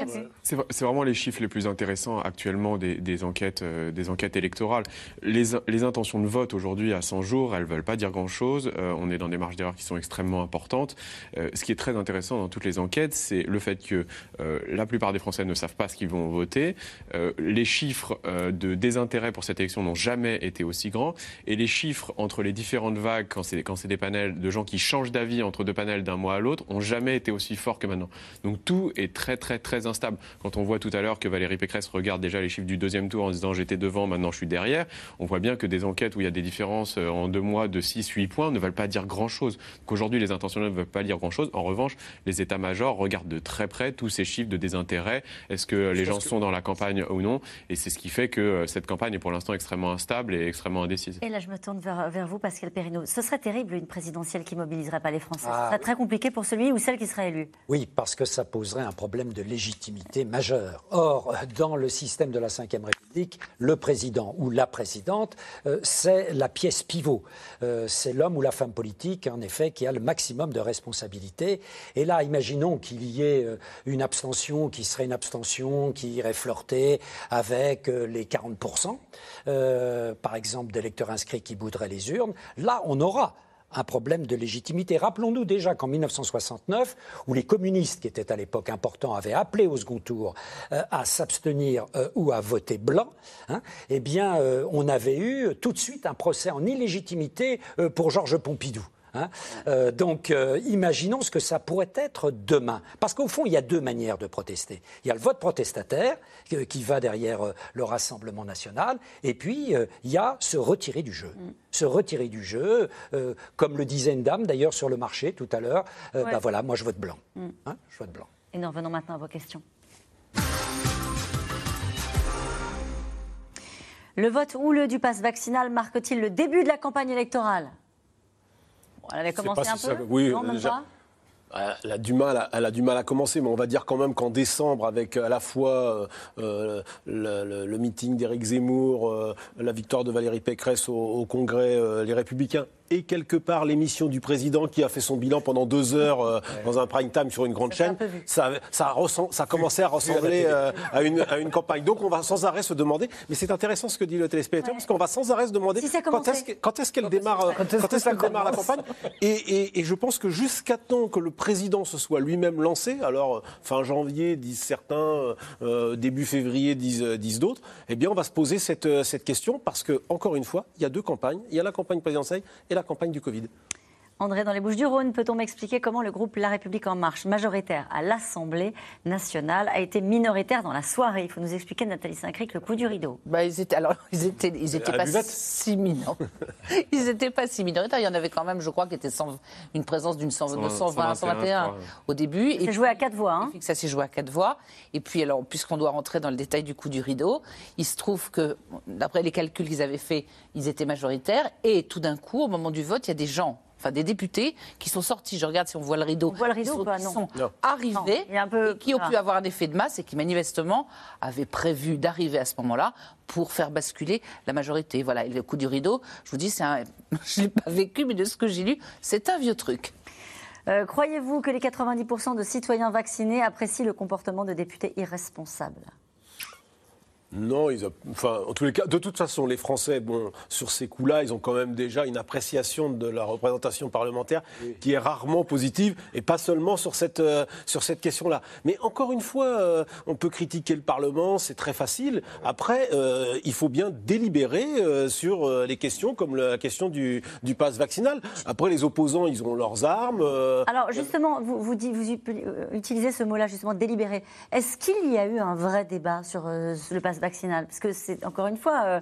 C'est vra- c'est vraiment les chiffres les plus intéressants actuellement des, des enquêtes, euh, des enquêtes électorales. Les, in- les intentions de vote aujourd'hui à 100 jours, elles ne veulent pas dire grand-chose. Euh, on est dans des marges d'erreur qui sont extrêmement importantes. Euh, ce qui est très intéressant dans toutes les enquêtes, c'est le fait que euh, la plupart des Français ne savent pas ce qu'ils vont voter. Euh, les chiffres euh, de désintérêt pour cette élection n'ont jamais été aussi grands. Et les chiffres entre les différentes vagues, quand c'est quand c'est des panels de gens qui changent d'avis entre deux panels d'un mois à l'autre, ont jamais été aussi forts que maintenant. Donc tout est très très très instable. Quand on voit tout à l'heure que Valérie Pécresse regarde déjà les chiffres du deuxième tour en disant j'étais devant, maintenant je suis derrière, on voit bien que des enquêtes où il y a des différences euh, en deux mois de 6-8 points ne veulent pas dire grand-chose. Qu'aujourd'hui les intentionnels ne veulent pas dire grand-chose. En revanche, les états-majors regardent de très près tous ces chiffres de désintérêt. Est-ce que les gens sont dans la campagne ou non? Et c'est ce qui fait que euh, cette campagne est pour l'instant extrêmement instable et extrêmement indécise. Et là, je me tourne vers, vers vous, Pascal Perrineau. Ce serait terrible, une présidentielle qui mobiliserait pas les Français. Ah, Ce serait très compliqué pour celui ou celle qui serait élu. Oui, parce que ça poserait un problème de légitimité majeur. Or, dans le système de la Ve République, le président ou la présidente, euh, c'est la pièce pivot. Euh, c'est l'homme ou la femme politique, en effet, qui a le maximum de responsabilités. Et là, imaginons qu'il y ait euh, une abstention qui serait une abstention qui irait flirter avec les 40%, euh, par exemple, d'électeurs inscrits qui bouderaient les urnes. Là, on aura un problème de légitimité. Rappelons-nous déjà qu'en 1969, où les communistes, qui étaient à l'époque importants, avaient appelé au second tour euh, à s'abstenir euh, ou à voter blanc, hein, eh bien, on avait eu tout de suite un procès en illégitimité pour Georges Pompidou. Hein. Euh, donc, euh, imaginons ce que ça pourrait être demain. Parce qu'au fond, il y a deux manières de protester. Il y a le vote protestataire, euh, qui va derrière le Rassemblement national, et puis il y a se retirer du jeu. Se retirer du jeu, comme le disait une dame d'ailleurs sur le marché tout à l'heure, euh, Ouais. bah voilà, moi je vote blanc. Mm. Hein, je vote blanc. Et nous revenons maintenant à vos questions. Le vote houleux du pass vaccinal marque-t-il le début de la campagne électorale? Elle avait Je sais commencé un si peu ça- oui, Non, même déjà- pas Elle a, du mal à, elle a du mal à commencer, mais on va dire quand même qu'en décembre, avec à la fois euh, euh, le, le- le meeting d'Éric Zemmour, euh, la victoire de Valérie Pécresse au, au Congrès euh, Les Républicains et quelque part l'émission du président qui a fait son bilan pendant deux heures euh, dans un prime time sur une grande chaîne, ça, ça, ressent- ça commençait à ressembler euh, à, une, à une campagne. Donc on va sans arrêt se demander, mais c'est intéressant ce que dit le téléspectateur, parce qu'on va sans arrêt se demander Si quand est-ce qu'elle démarre, quand est-ce qu'elle démarre la campagne. Et, et- et je pense que jusqu'à temps que le président se soit lui-même lancé, alors euh, fin janvier disent certains, euh, début février disent, disent d'autres, eh bien on va se poser cette, cette question parce que encore une fois, il y a deux campagnes, il y a la campagne présidentielle et la campagne du Covid. André, dans les Bouches-du-Rhône, peut-on m'expliquer comment le groupe La République En Marche, majoritaire à l'Assemblée nationale, a été minoritaire dans la soirée? Il faut nous expliquer, Nathalie Saint-Cric, le coup du rideau. Bah, ils étaient, alors, ils étaient, ils étaient pas si minoritaires. Ils n'étaient pas si minoritaires. Il y en avait quand même, je crois, qui était 100 une présence d'une 100 de 120, 121 au début. C'est joué à quatre voix. Hein. Et puis que ça s'est joué à quatre voix. Et puis, alors, puisqu'on doit rentrer dans le détail du coup du rideau, il se trouve que, d'après les calculs qu'ils avaient faits, ils étaient majoritaires. Et tout d'un coup, au moment du vote, il y a des gens, enfin des députés, qui sont sortis. Je regarde si on voit le rideau. On voit le rideau qui sont, ou pas qui Non. sont Non. arrivés, peu- et qui ont voilà. pu avoir un effet de masse et qui manifestement avaient prévu d'arriver à ce moment-là pour faire basculer la majorité. Voilà, et le coup du rideau, je vous dis, c'est un... je ne l'ai pas vécu, mais de ce que j'ai lu, c'est un vieux truc. Euh, Croyez-vous que les 90% de citoyens vaccinés apprécient le comportement de députés irresponsables? Non, ils a- enfin, en tous les cas, de toute façon, les Français, bon, sur ces coups-là, ils ont quand même déjà une appréciation de la représentation parlementaire qui est rarement positive, et pas seulement sur cette, euh, sur cette question-là. Mais encore une fois, euh, on peut critiquer le Parlement, c'est très facile. Après, euh, il faut bien délibérer euh, sur euh, les questions comme la question du, du pass vaccinal. Après, les opposants, ils ont leurs armes. euh, Alors justement, vous, vous, utilisez ce mot-là, justement, délibéré. Est-ce qu'il y a eu un vrai débat sur euh, le pass vaccinal Parce que c'est, encore une fois, euh,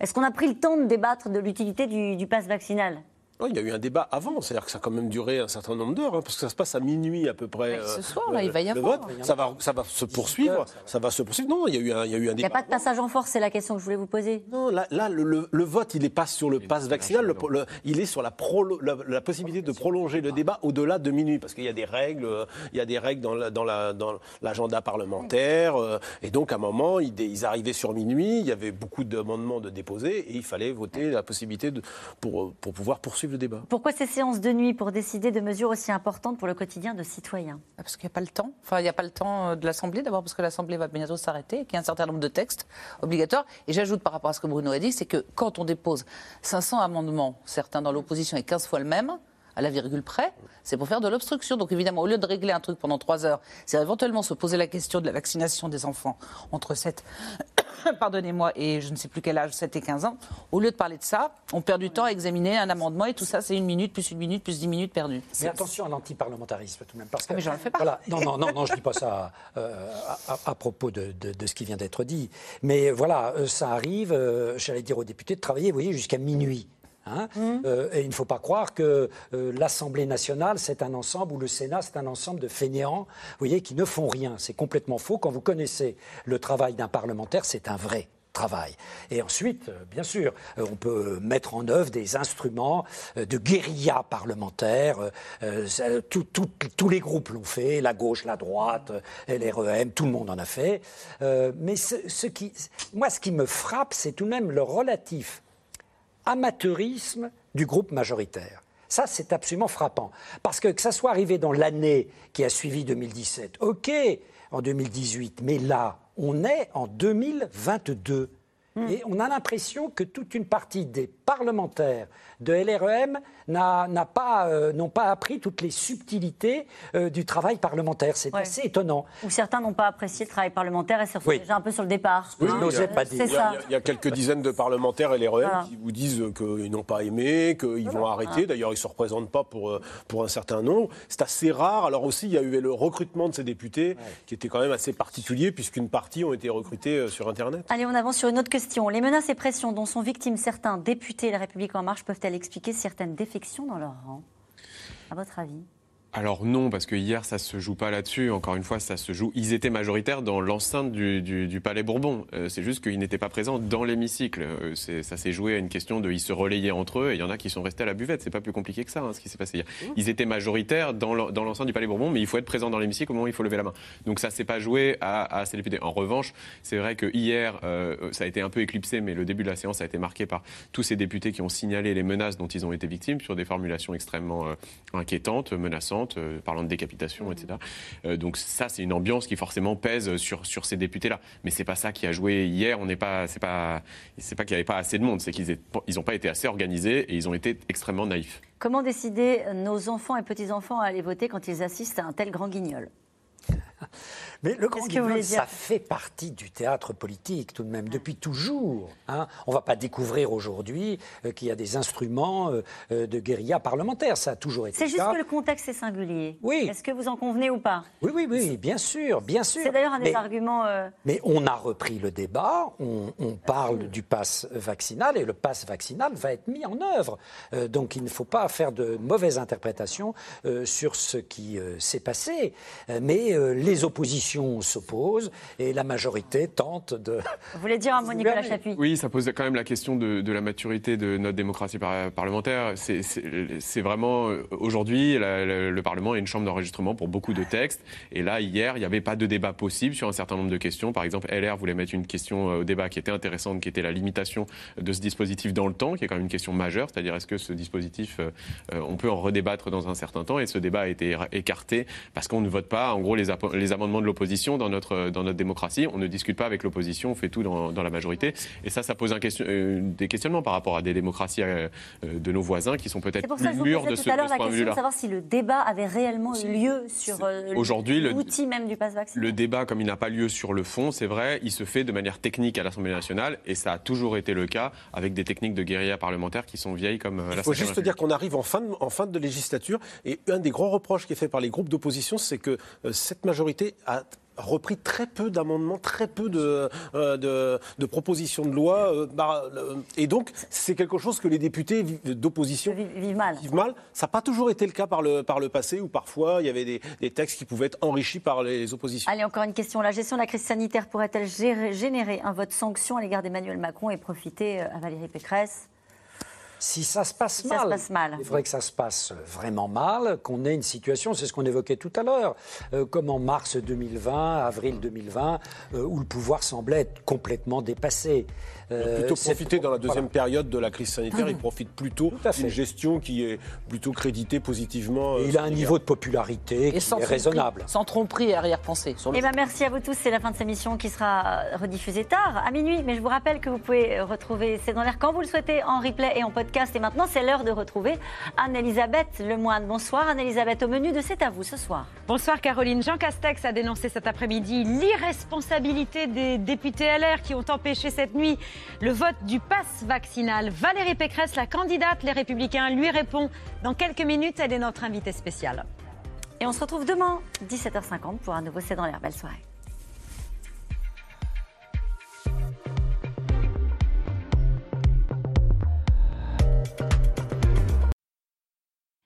est-ce qu'on a pris le temps de débattre de l'utilité du, du pass vaccinal? Non, il y a eu un débat avant, c'est-à-dire que ça a quand même duré un certain nombre d'heures, hein, parce que ça se passe à minuit à peu près. Mais ce euh, soir, le- là, il va y le avoir. vote. Ça va, ça va se poursuivre, ça va se poursuivre. Non, il y a eu un, il y a eu un Il n'y a débat. pas de passage en force, c'est la question que je voulais vous poser. Non, là, là, le, le- le vote, il n'est pas sur le pass vaccinal, le- le- il est sur la, prolo- la, la possibilité de prolonger le débat au-delà de minuit, parce qu'il y a des règles, euh, il y a des règles dans la- dans la- dans l'agenda parlementaire, euh, et donc à un moment, ils, arrivaient sur minuit, il y avait beaucoup d'amendements de déposer, et il fallait voter la possibilité de, pour, pour pouvoir poursuivre le débat. Pourquoi ces séances de nuit pour décider de mesures aussi importantes pour le quotidien de citoyens? Ah, Parce qu'il n'y a pas le temps. Enfin, il n'y a pas le temps euh, de l'Assemblée, d'abord parce que l'Assemblée va bientôt s'arrêter et qu'il y a un certain nombre de textes obligatoires. Et j'ajoute par rapport à ce que Bruno a dit, c'est que quand on dépose 500 amendements, certains dans l'opposition et 15 fois le même, à la virgule près, c'est pour faire de l'obstruction. Donc évidemment, au lieu de régler un truc pendant 3 heures, c'est éventuellement se poser la question de la vaccination des enfants entre 7, pardonnez-moi, et je ne sais plus quel âge, 7 et 15 ans. Au lieu de parler de ça, on perd du temps à examiner un amendement et tout ça, c'est une minute, plus une minute, plus 10 minutes perdues. Mais attention à l'antiparlementarisme tout de même. Parce que, Ah, mais j'en fais pas. Voilà. Non, non, non, non, je ne dis pas ça euh, à, à- à propos de, de- de ce qui vient d'être dit. Mais voilà, euh, ça arrive, euh, j'allais dire aux députés, de travailler, vous voyez, jusqu'à minuit. Hein. Euh, et il ne faut pas croire que euh, l'Assemblée nationale, c'est un ensemble, ou le Sénat, c'est un ensemble de fainéants, vous voyez, qui ne font rien. C'est complètement faux. Quand vous connaissez le travail d'un parlementaire, c'est un vrai travail. Et ensuite, euh, bien sûr, on peut mettre en œuvre des instruments de guérilla parlementaire. ça, tout- tout- tous les groupes l'ont fait, la gauche, la droite, LREM, tout le monde en a fait. Mais ce, ce qui, moi, ce qui me frappe, c'est tout de même le relatif amateurisme du groupe majoritaire. Ça, c'est absolument frappant. Parce que que ça soit arrivé dans l'année qui a suivi 2017, OK, en 2018, mais là, on est en 2022. Et on a l'impression que toute une partie des parlementaires de LREM pas, euh, n'ont pas appris toutes les subtilités euh, du travail parlementaire. C'est Ouais. assez étonnant. Ou certains n'ont pas apprécié le travail parlementaire et se retrouvent Oui. déjà un peu sur le départ. Oui, Hein, il y a- euh, pas dire. Il y, a, ça. il y a- quelques dizaines de parlementaires LREM Voilà. qui vous disent qu'ils n'ont pas aimé, qu'ils vont arrêter. D'ailleurs, ils ne se représentent pas pour, euh, pour un certain nombre. C'est assez rare. Alors aussi, il y a eu le recrutement de ces députés qui était quand même assez particulier puisqu'une partie ont été recrutés sur Internet. Allez, on avance sur une autre question. Les menaces et pressions dont sont victimes certains députés La République En Marche peuvent-elles expliquer certaines défections dans leur rang? À votre avis? Alors non, parce que hier, ça se joue pas là-dessus. Encore une fois, ça se joue. Ils étaient majoritaires dans l'enceinte du, du, Palais Bourbon. Euh, c'est juste qu'ils n'étaient pas présents dans l'hémicycle. Euh, ça s'est joué à une question de ils se relayaient entre eux et il y en a qui sont restés à la buvette. C'est pas plus compliqué que ça, hein, ce qui s'est passé hier. Ils étaient majoritaires dans l'enceinte du Palais Bourbon, mais il faut être présent dans l'hémicycle au moment où il faut lever la main. Donc ça s'est pas joué à, à, ces députés. En revanche, c'est vrai que hier, euh, ça a été un peu éclipsé, mais le début de la séance a été marqué par tous ces députés qui ont signalé les menaces dont ils ont été victimes sur des formulations extrêmement inquiétantes, menaçantes, parlant de décapitation, etc. Euh, donc ça, c'est une ambiance qui forcément pèse sur, sur ces députés-là. Mais c'est pas ça qui a joué hier. On n'est pas, c'est pas, c'est pas qu'il n'y avait pas assez de monde, c'est qu'ils n'ont pas été assez organisés et ils ont été extrêmement naïfs. Comment décider nos enfants et petits-enfants à aller voter quand ils assistent à un tel grand guignol? mais le grand guignol, ça fait partie du théâtre politique tout de même, depuis toujours. Hein. On ne va pas découvrir aujourd'hui euh, qu'il y a des instruments euh, euh, de guérilla parlementaire. Ça a toujours été C'est juste que le contexte est singulier. Oui. Est-ce que vous en convenez ou pas? Oui, oui, oui, bien sûr, bien sûr. C'est d'ailleurs un des arguments. Mais on a repris le débat, on, parle du pass vaccinal et le pass vaccinal va être mis en œuvre. donc il ne faut pas faire de mauvaises interprétations sur ce qui s'est passé. mais les oppositions s'oppose et la majorité tente de. Vous voulez dire un mot, Nicolas Chapuis Oui, ça pose quand même la question de, la maturité de notre démocratie parlementaire. C'est vraiment euh, aujourd'hui le Parlement est une chambre d'enregistrement pour beaucoup de textes. Et là, hier, il n'y avait pas de débat possible sur un certain nombre de questions. Par exemple, LR voulait mettre une question euh, au débat qui était intéressante, qui était la limitation de ce dispositif dans le temps, qui est quand même une question majeure. C'est-à-dire, est-ce que ce dispositif, euh, on peut en redébattre dans un certain temps? Et ce débat a été écarté parce qu'on ne vote pas, en gros, les, les amendements de l'opposition dans notre, dans notre démocratie. On ne discute pas avec l'opposition, on fait tout dans, dans, la majorité. Et ça, ça pose un question, euh, des questionnements par rapport à des démocraties euh, euh, de nos voisins qui sont peut-être plus mûres de ce, point de vue-là. savoir si le débat avait réellement eu lieu sur l'outil même du pass vaccinal. Le débat, comme il n'a pas lieu sur le fond, c'est vrai, il se fait de manière technique à l'Assemblée nationale et ça a toujours été le cas avec des techniques de guérilla parlementaire qui sont vieilles comme la Il faut juste dire qu'on arrive en fin, de, en fin de législature et un des grands reproches qui est fait par les groupes d'opposition, c'est que cette majorité a repris très peu d'amendements, très peu de, euh, de, propositions de loi. Euh, bah, et donc, c'est quelque chose que les députés d'opposition vivent mal. mal. Ça n'a pas toujours été le cas par le, par le passé, où parfois il y avait des, textes qui pouvaient être enrichis par les oppositions. Allez, encore une question. La gestion de la crise sanitaire pourrait-elle générer un vote sanction à l'égard d'Emmanuel Macron et profiter euh, à Valérie Pécresse? Si ça se passe mal. Il faudrait que ça se passe vraiment mal, qu'on ait une situation, c'est ce qu'on évoquait tout à l'heure, euh, comme en mars 2020, avril 2020, euh, où le pouvoir semblait être complètement dépassé. Euh, plutôt profiter dans la deuxième période de la crise sanitaire, il profite plutôt d'une gestion qui est plutôt créditée positivement. il a un niveau de popularité qui est raisonnable. sans tromperie et arrière-pensée. Eh ben, merci à vous tous, c'est la fin de cette émission qui sera rediffusée tard, à minuit, mais je vous rappelle que vous pouvez retrouver C'est dans l'air quand vous le souhaitez, en replay et en podcast. Et maintenant, c'est l'heure de retrouver Anne-Elisabeth Lemoine. Bonsoir Anne-Elisabeth, au menu de C'est à vous ce soir. Bonsoir Caroline. Jean Castex a dénoncé cet après-midi l'irresponsabilité des députés LR qui ont empêché cette nuit le vote du pass vaccinal. Valérie Pécresse, la candidate Les Républicains, lui répond dans quelques minutes. Elle est notre invitée spéciale. Et on se retrouve demain, 17h50, pour un nouveau C'est dans l'air. Belle soirée.